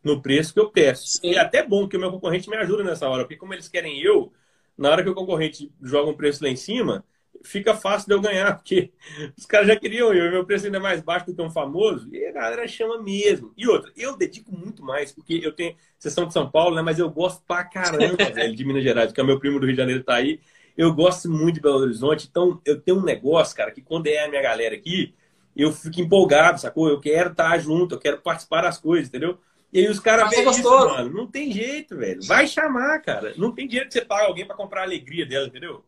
No preço que eu peço. Sim. E é até bom que o meu concorrente me ajuda nessa hora, porque como eles querem eu, na hora que o concorrente joga um preço lá em cima, fica fácil de eu ganhar, porque os caras já queriam eu, meu preço ainda é mais baixo do que um famoso, e a galera chama mesmo. E outra, eu dedico muito mais, porque eu tenho sessão de São Paulo, né, mas eu gosto pra caramba, velho, de Minas Gerais, porque o meu primo do Rio de Janeiro tá aí, eu gosto muito de Belo Horizonte, então eu tenho um negócio, cara, que quando é a minha galera aqui, eu fico empolgado, sacou? Eu quero estar tá junto, eu quero participar das coisas, entendeu? E aí os caras veem isso, mano. Não tem jeito, velho. Vai chamar, cara. Não tem dinheiro que você paga alguém para comprar a alegria dela, entendeu?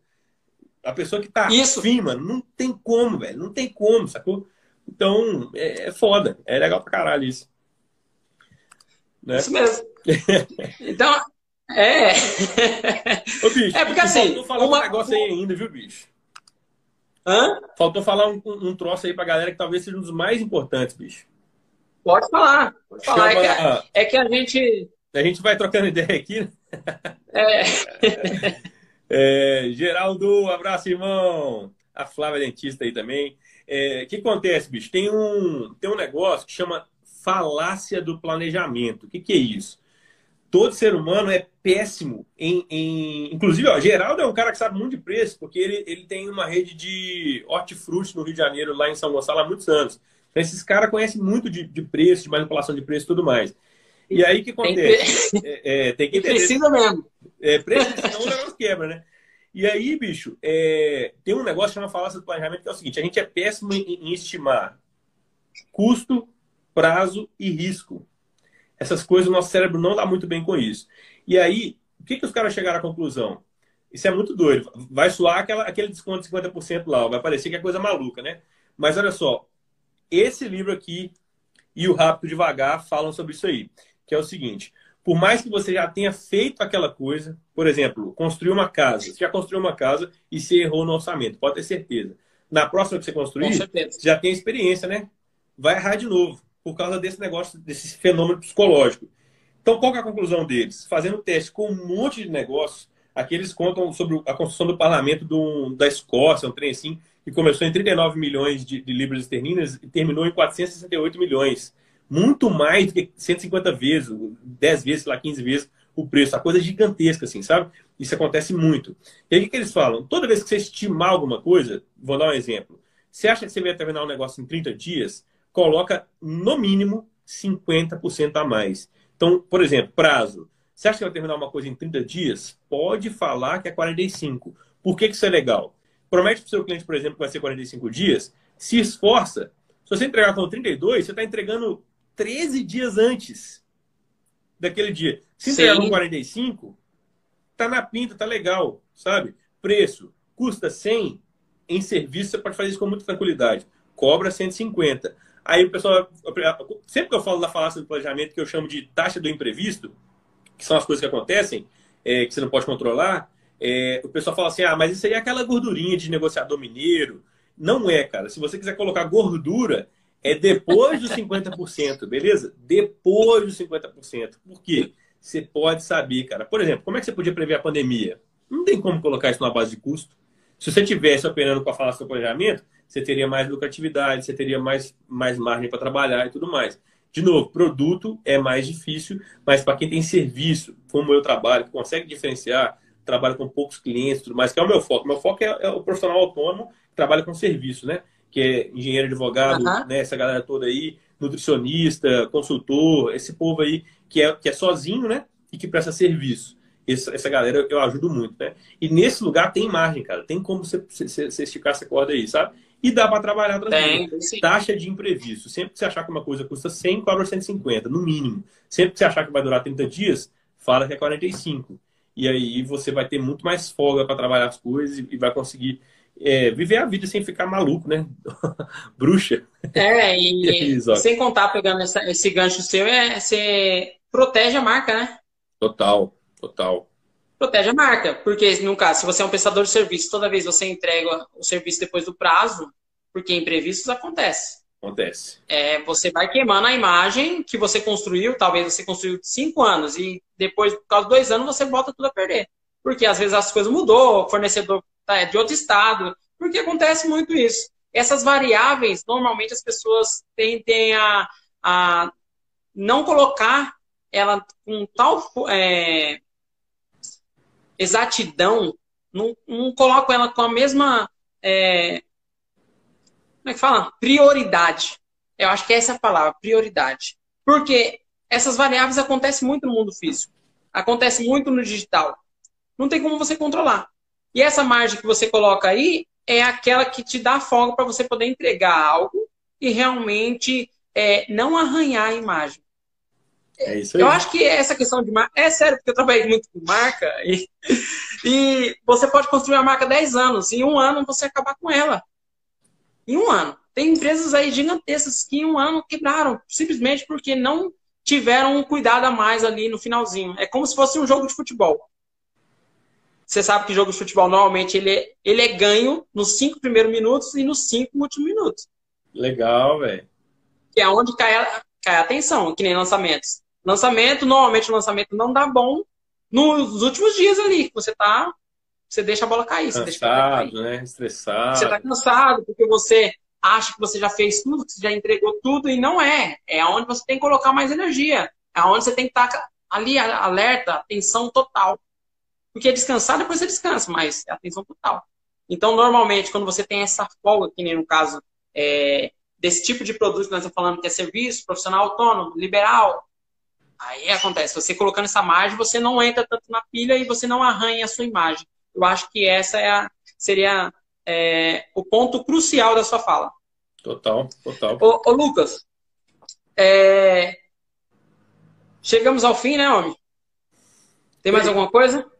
A pessoa que tá isso. afim, mano, não tem como, velho. Não tem como, sacou? Então, é, é foda. É legal pra caralho isso. Né? Isso mesmo. então, é. Ô, bicho, é porque assim. Faltou falar uma... um negócio aí ainda, viu, bicho? Hã? Faltou falar um, um troço aí pra galera que talvez seja um dos mais importantes, bicho. Pode falar. Pode falar. Chama... É, que a, é que a gente. A gente vai trocando ideia aqui, né? É. é. Geraldo, abraço, irmão. A Flávia Dentista aí também. É, o que acontece, bicho? Tem um, tem um negócio que chama falácia do planejamento. O que, que é isso? todo ser humano é péssimo em. em... Inclusive, ó, Geraldo é um cara que sabe muito de preço, porque ele, ele tem uma rede de hortifruti no Rio de Janeiro, lá em São Gonçalo, há muitos anos. Então, esses caras conhecem muito de, de preço, de manipulação de preço e tudo mais. E aí o que acontece? Tem que, é, é, tem que Precisa mesmo. É, preço, senão o negócio quebra, né? E aí, bicho, é, tem um negócio que chama falácia do planejamento, que é o seguinte: a gente é péssimo em, em estimar custo, prazo e risco. Essas coisas, o nosso cérebro não dá muito bem com isso. E aí, o que, que os caras chegaram à conclusão? Isso é muito doido. Vai soar aquela, aquele desconto de 50% lá, vai parecer que é coisa maluca, né? Mas olha só, esse livro aqui e o Rápido Devagar falam sobre isso aí, que é o seguinte: por mais que você já tenha feito aquela coisa, por exemplo, construir uma casa, você já construiu uma casa e você errou no orçamento, pode ter certeza. Na próxima que você construir, você já tem experiência, né? Vai errar de novo por causa desse negócio, desse fenômeno psicológico. Então, qual é a conclusão deles? Fazendo teste com um monte de negócios, aqui eles contam sobre a construção do parlamento do, da Escócia, um trem assim, que começou em 39 milhões de, de libras esterlinas e terminou em 468 milhões. Muito mais do que 150 vezes, 10 vezes, sei lá, 15 vezes o preço. A coisa é gigantesca, assim, sabe? Isso acontece muito. E aí, o que, eles falam? Toda vez que você estimar alguma coisa, vou dar um exemplo. Você acha que você vai terminar um negócio em 30 dias? coloca no mínimo 50% a mais. Então, por exemplo, prazo. Você acha que vai terminar uma coisa em 30 dias? Pode falar que é 45. Por que, que isso é legal? Promete para o seu cliente, por exemplo, que vai ser 45 dias, se esforça. Se você entregar com 32, você está entregando 13 dias antes daquele dia. Se entregar com 45, tá na pinta, tá legal, sabe? Preço, custa 100, em serviço você pode fazer isso com muita tranquilidade. Cobra 150. Aí o pessoal, sempre que eu falo da falácia do planejamento, que eu chamo de taxa do imprevisto, que são as coisas que acontecem, é, que você não pode controlar, é, o pessoal fala assim: ah, mas isso aí é aquela gordurinha de negociador mineiro, Não é, cara. Se você quiser colocar gordura, é depois dos 50%, beleza? Depois dos 50%. Por quê? Você pode saber, cara. Por exemplo, como é que você podia prever a pandemia? Não tem como colocar isso na base de custo. Se você tivesse operando com a falação do planejamento, você teria mais lucratividade, você teria mais, mais margem para trabalhar e tudo mais. De novo, produto é mais difícil, mas para quem tem serviço, como eu trabalho, que consegue diferenciar, trabalha com poucos clientes, tudo mais, que é o meu foco. Meu foco é, é o profissional autônomo que trabalha com serviço, né? Que é engenheiro, advogado, uhum. né? essa galera toda aí, nutricionista, consultor, esse povo aí que é, que é sozinho, né? E que presta serviço. Essa, essa galera eu ajudo muito, né? E nesse lugar tem margem, cara. Tem como você, você, você esticar essa corda aí, sabe? E dá para trabalhar tranquilo. Taxa de imprevisto. Sempre que você achar que uma coisa custa 100, cobra 150, no mínimo. Sempre que você achar que vai durar 30 dias, fala que é 45. E aí você vai ter muito mais folga para trabalhar as coisas e vai conseguir é, viver a vida sem ficar maluco, né? Bruxa. É, e sem contar, pegando essa, esse gancho seu, é, você protege a marca, né? Total, total. Protege a marca, porque no caso, se você é um prestador de serviço, toda vez você entrega o serviço depois do prazo, porque imprevistos acontece. Acontece. É, você vai queimando a imagem que você construiu, talvez você construiu cinco anos, e depois, por causa de dois anos, você bota tudo a perder. Porque às vezes as coisas mudou, o fornecedor tá, é de outro estado, porque acontece muito isso. Essas variáveis, normalmente as pessoas tendem a, a não colocar ela com tal é, exatidão, não, não colocam ela com a mesma. É, como é que fala? Prioridade. Eu acho que essa é a palavra, prioridade. Porque essas variáveis acontecem muito no mundo físico. Acontece muito no digital. Não tem como você controlar. E essa margem que você coloca aí é aquela que te dá folga para você poder entregar algo e realmente é, não arranhar a imagem. É isso aí. Eu acho que essa questão de marca. É sério, porque eu trabalhei muito com marca e, e você pode construir uma marca 10 anos. Em um ano você acabar com ela. Em um ano. Tem empresas aí gigantescas que em um ano quebraram, simplesmente porque não tiveram um cuidado a mais ali no finalzinho. É como se fosse um jogo de futebol. Você sabe que jogo de futebol normalmente ele é, ele é ganho nos cinco primeiros minutos e nos cinco últimos minutos. Legal, velho. Que é onde cai a, cai a atenção, que nem lançamentos. Lançamento, normalmente o lançamento não dá bom nos últimos dias ali, que você tá. Você deixa a bola cair. Cansado, você deixa cair. né? Estressado. Você tá cansado, porque você acha que você já fez tudo, que você já entregou tudo, e não é. É onde você tem que colocar mais energia. É onde você tem que estar ali alerta, atenção total. Porque descansar, depois você descansa, mas é atenção total. Então, normalmente, quando você tem essa folga, que nem no caso é, desse tipo de produto que nós estamos falando, que é serviço, profissional autônomo, liberal, Aí acontece, você colocando essa margem, você não entra tanto na pilha e você não arranha a sua imagem. Eu acho que essa é a, seria é, o ponto crucial da sua fala. Total, total. Ô, ô Lucas, é... chegamos ao fim, né, homem? Tem mais alguma coisa?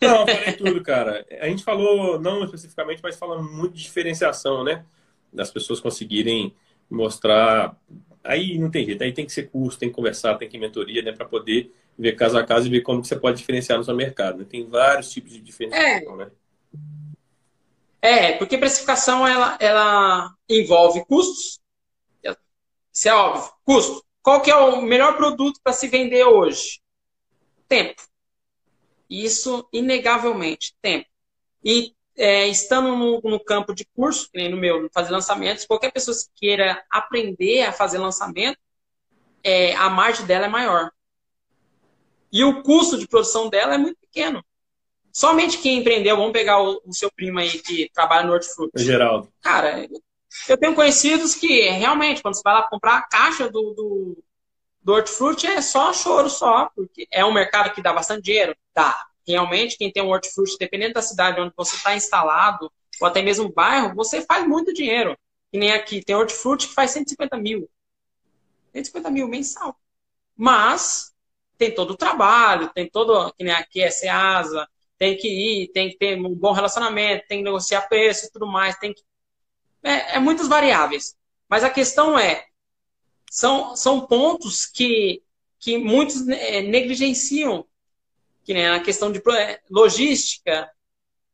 Não, falei tudo, cara. A gente falou, não especificamente, mas falando muito de diferenciação, né? Das pessoas conseguirem mostrar aí não tem jeito, aí tem que ser curso, tem que conversar, tem que ir mentoria, né, para poder ver caso a caso e ver como você pode diferenciar no seu mercado. Né? Tem vários tipos de diferenciação, é. né? É, porque precificação ela, ela envolve custos. Isso é óbvio. Custo. Qual que é o melhor produto para se vender hoje? Tempo. Isso, inegavelmente, tempo. E é, estando no, no, campo de curso, que nem no meu, fazer lançamentos, qualquer pessoa que queira aprender a fazer lançamento, é, a margem dela é maior. E o custo de produção dela é muito pequeno. Somente quem empreendeu, vamos pegar o, o seu primo aí que trabalha no Hortifruti. Geraldo. Cara, eu tenho conhecidos que realmente, quando você vai lá comprar a caixa do, do, do Hortifruti, é só choro só, porque é um mercado que dá bastante dinheiro? Dá realmente quem tem um hortifruti, dependendo da cidade onde você está instalado, ou até mesmo bairro, você faz muito dinheiro. Que nem aqui, tem hortifruti que faz 150 mil. 150 mil mensal. Mas tem todo o trabalho, tem todo, que nem aqui é Ceasa, tem que ir, tem que ter um bom relacionamento, tem que negociar preço e tudo mais, tem que... É, é muitas variáveis. Mas a questão é, são, são pontos que, que muitos é, negligenciam que nem a questão de logística,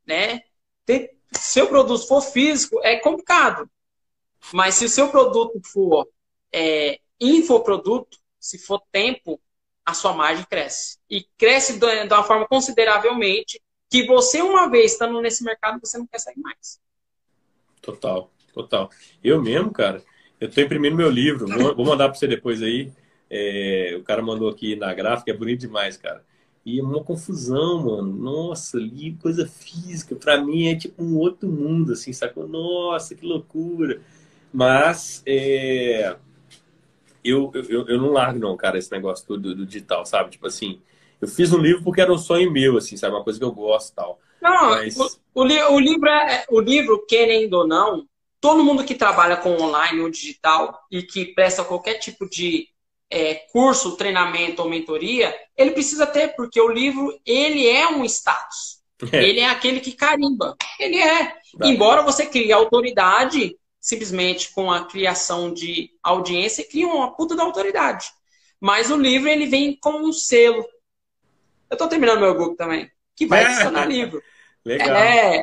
né? Tem, seu produto for físico, é complicado. Mas se o seu produto for é, infoproduto, se for tempo, a sua margem cresce. E cresce de uma forma consideravelmente que você, uma vez estando nesse mercado, você não quer sair mais. Total, total. Eu mesmo, cara, eu estou imprimindo meu livro, vou mandar para você depois aí. É, o cara mandou aqui na gráfica, é bonito demais, cara. E é uma confusão, mano. Nossa, li coisa física. Para mim é tipo um outro mundo, assim, sacou? Nossa, que loucura. Mas é, eu, eu, eu não largo, não, cara, esse negócio do, do, digital, sabe? Tipo assim, eu fiz um livro porque era um sonho meu, assim, sabe? Uma coisa que eu gosto e tal. Não, Mas... o, o, o, livro é, o livro, querendo ou não, todo mundo que trabalha com online ou digital e que presta qualquer tipo de é, curso, treinamento ou mentoria, ele precisa ter, porque o livro, ele é um status. É. Ele é aquele que carimba. Ele é. Embora você crie autoridade, simplesmente com a criação de audiência, cria uma puta da autoridade. Mas o livro, ele vem com um selo. Eu estou terminando meu book também, que vai adicionar livro. Legal. É,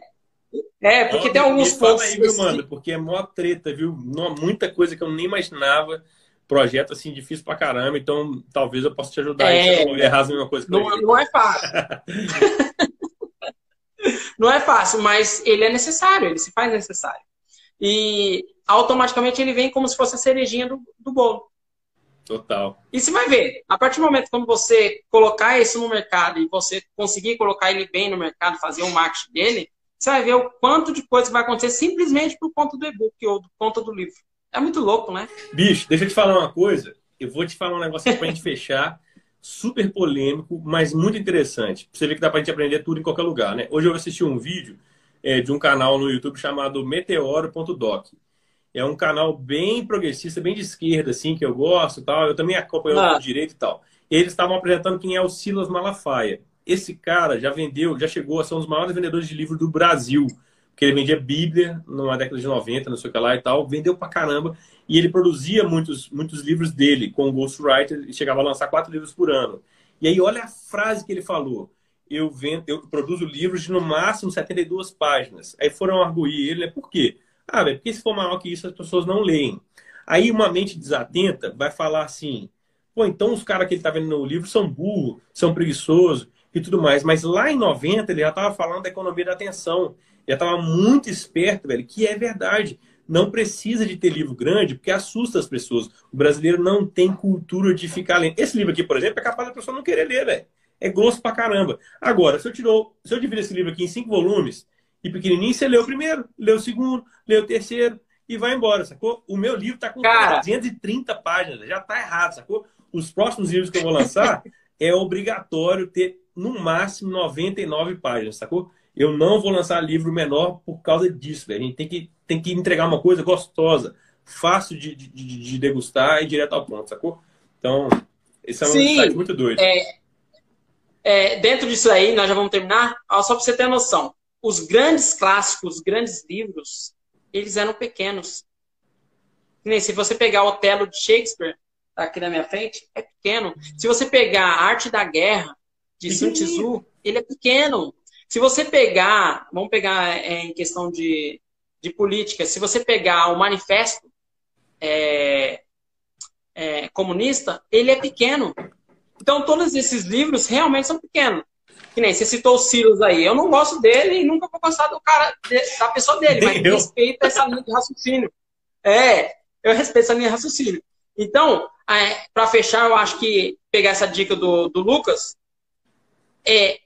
é porque tem alguns pontos... aí, viu, mano? Porque é mó treta, viu? Muita coisa que eu nem imaginava projeto assim difícil pra caramba, então talvez eu possa te ajudar é, errar a mesma coisa não, não é fácil. não é fácil, mas ele é necessário, ele se faz necessário e automaticamente ele vem como se fosse a cerejinha do, do bolo. Total. E você vai ver, a partir do momento que você colocar isso no mercado e você conseguir colocar ele bem no mercado, fazer o marketing dele, você vai ver o quanto de coisa vai acontecer simplesmente por conta do e-book ou por conta do livro. É muito louco, né? Bicho, deixa eu te falar uma coisa. Eu vou te falar um negócio pra gente fechar. Super polêmico, mas muito interessante. Você ver que dá pra gente aprender tudo em qualquer lugar, né? Hoje eu assisti um vídeo é, de um canal no YouTube chamado meteoro.doc. É um canal bem progressista, bem de esquerda, assim, que eu gosto tal. Eu também acompanho ah. o direito e tal. Eles estavam apresentando quem é o Silas Malafaia. Esse cara já vendeu, já chegou a ser um dos maiores vendedores de livros do Brasil. Porque ele vendia Bíblia numa década de 90, não sei o que lá e tal. Vendeu pra caramba. E ele produzia muitos, muitos livros dele com o Ghostwriter e chegava a lançar quatro livros por ano. E aí, olha a frase que ele falou eu vendo, eu produzo livros de no máximo 72 páginas. Aí foram arguir ele, né? Por quê? Ah, velho, porque se for maior que isso, as pessoas não leem. Aí uma mente desatenta vai falar assim, pô, então os caras que ele tá vendo no livro são burros, são preguiçosos e tudo mais. Mas lá em 90 ele já tava falando da economia da atenção. Já tava muito esperto, velho, que é verdade. Não precisa de ter livro grande, porque assusta as pessoas. O brasileiro não tem cultura de ficar lendo. Esse livro aqui, por exemplo, é capaz da pessoa não querer ler, velho é grosso pra caramba. Agora, se eu, tirou, se eu dividir esse livro aqui em cinco volumes e pequenininho, você lê o primeiro, lê o segundo, lê o terceiro e vai embora, sacou? O meu livro tá com Cara. 230 páginas, já tá errado, sacou? Os próximos livros que eu vou lançar é obrigatório ter no máximo 99 páginas, sacou? Eu não vou lançar livro menor por causa disso, velho. A gente tem que, tem que entregar uma coisa gostosa, fácil de, de, de degustar e direto ao ponto, sacou? Então, esse é um Sim, site muito doido. É, é, dentro disso aí, nós já vamos terminar, só para você ter noção. Os grandes clássicos, os grandes livros, eles eram pequenos. Se você pegar o Otelo de Shakespeare, tá aqui na minha frente, é pequeno. Se você pegar a Arte da Guerra, de Sun Tzu, ele é pequeno. Se você pegar, vamos pegar é, em questão de, de política, se você pegar o Manifesto é, é, Comunista, ele é pequeno. Então, todos esses livros realmente são pequenos. Que nem você citou o Silas aí. Eu não gosto dele e nunca vou gostar do cara, da pessoa dele, mas eu respeito essa linha de raciocínio. É, eu respeito essa linha de raciocínio. Então, é, para fechar, eu acho que pegar essa dica do, do Lucas, é,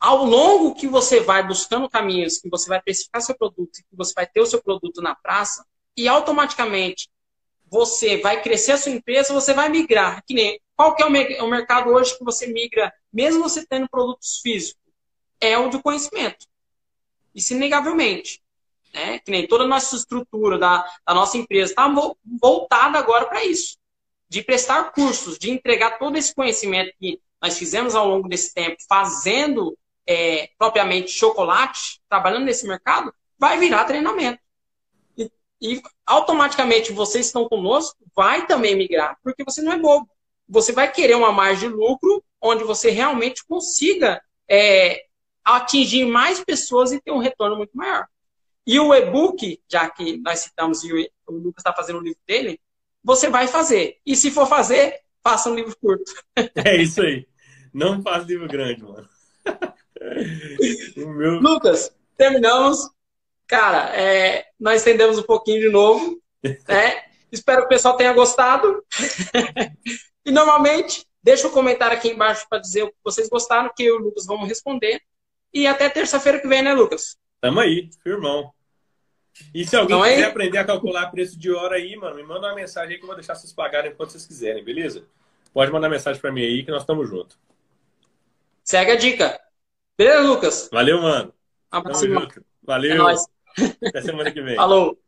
ao longo que você vai buscando caminhos, que você vai precificar seu produto, que você vai ter o seu produto na praça, e automaticamente você vai crescer a sua empresa, você vai migrar. Que nem, qual que é o, mercado hoje que você migra, mesmo você tendo produtos físicos? É o de conhecimento. Isso inegavelmente. Né? Que nem toda a nossa estrutura da, da nossa empresa está voltada agora para isso. De prestar cursos, de entregar todo esse conhecimento que nós fizemos ao longo desse tempo, fazendo é, propriamente chocolate, trabalhando nesse mercado, vai virar treinamento. E automaticamente vocês estão conosco, vai também migrar, porque você não é bobo. Você vai querer uma margem de lucro onde você realmente consiga é, atingir mais pessoas e ter um retorno muito maior. E o e-book, já que nós citamos e o Lucas está fazendo o livro dele, você vai fazer. E se for fazer, faça um livro curto. É isso aí. Não faz livro grande, mano. meu... Lucas, terminamos. Cara, é, nós estendemos um pouquinho de novo. Né? Espero que o pessoal tenha gostado. e normalmente, deixa um comentário aqui embaixo para dizer o que vocês gostaram, que eu e o Lucas vamos responder. E até terça-feira que vem, né, Lucas? Tamo aí, firmão. E se alguém quiser aprender a calcular preço de hora aí, mano, me manda uma mensagem aí que eu vou deixar vocês pagarem quanto vocês quiserem, beleza? Pode mandar mensagem para mim aí que nós estamos juntos. Segue a dica. Beleza, Lucas? Valeu, mano. Abraço. Valeu. É Até semana que vem. Falou.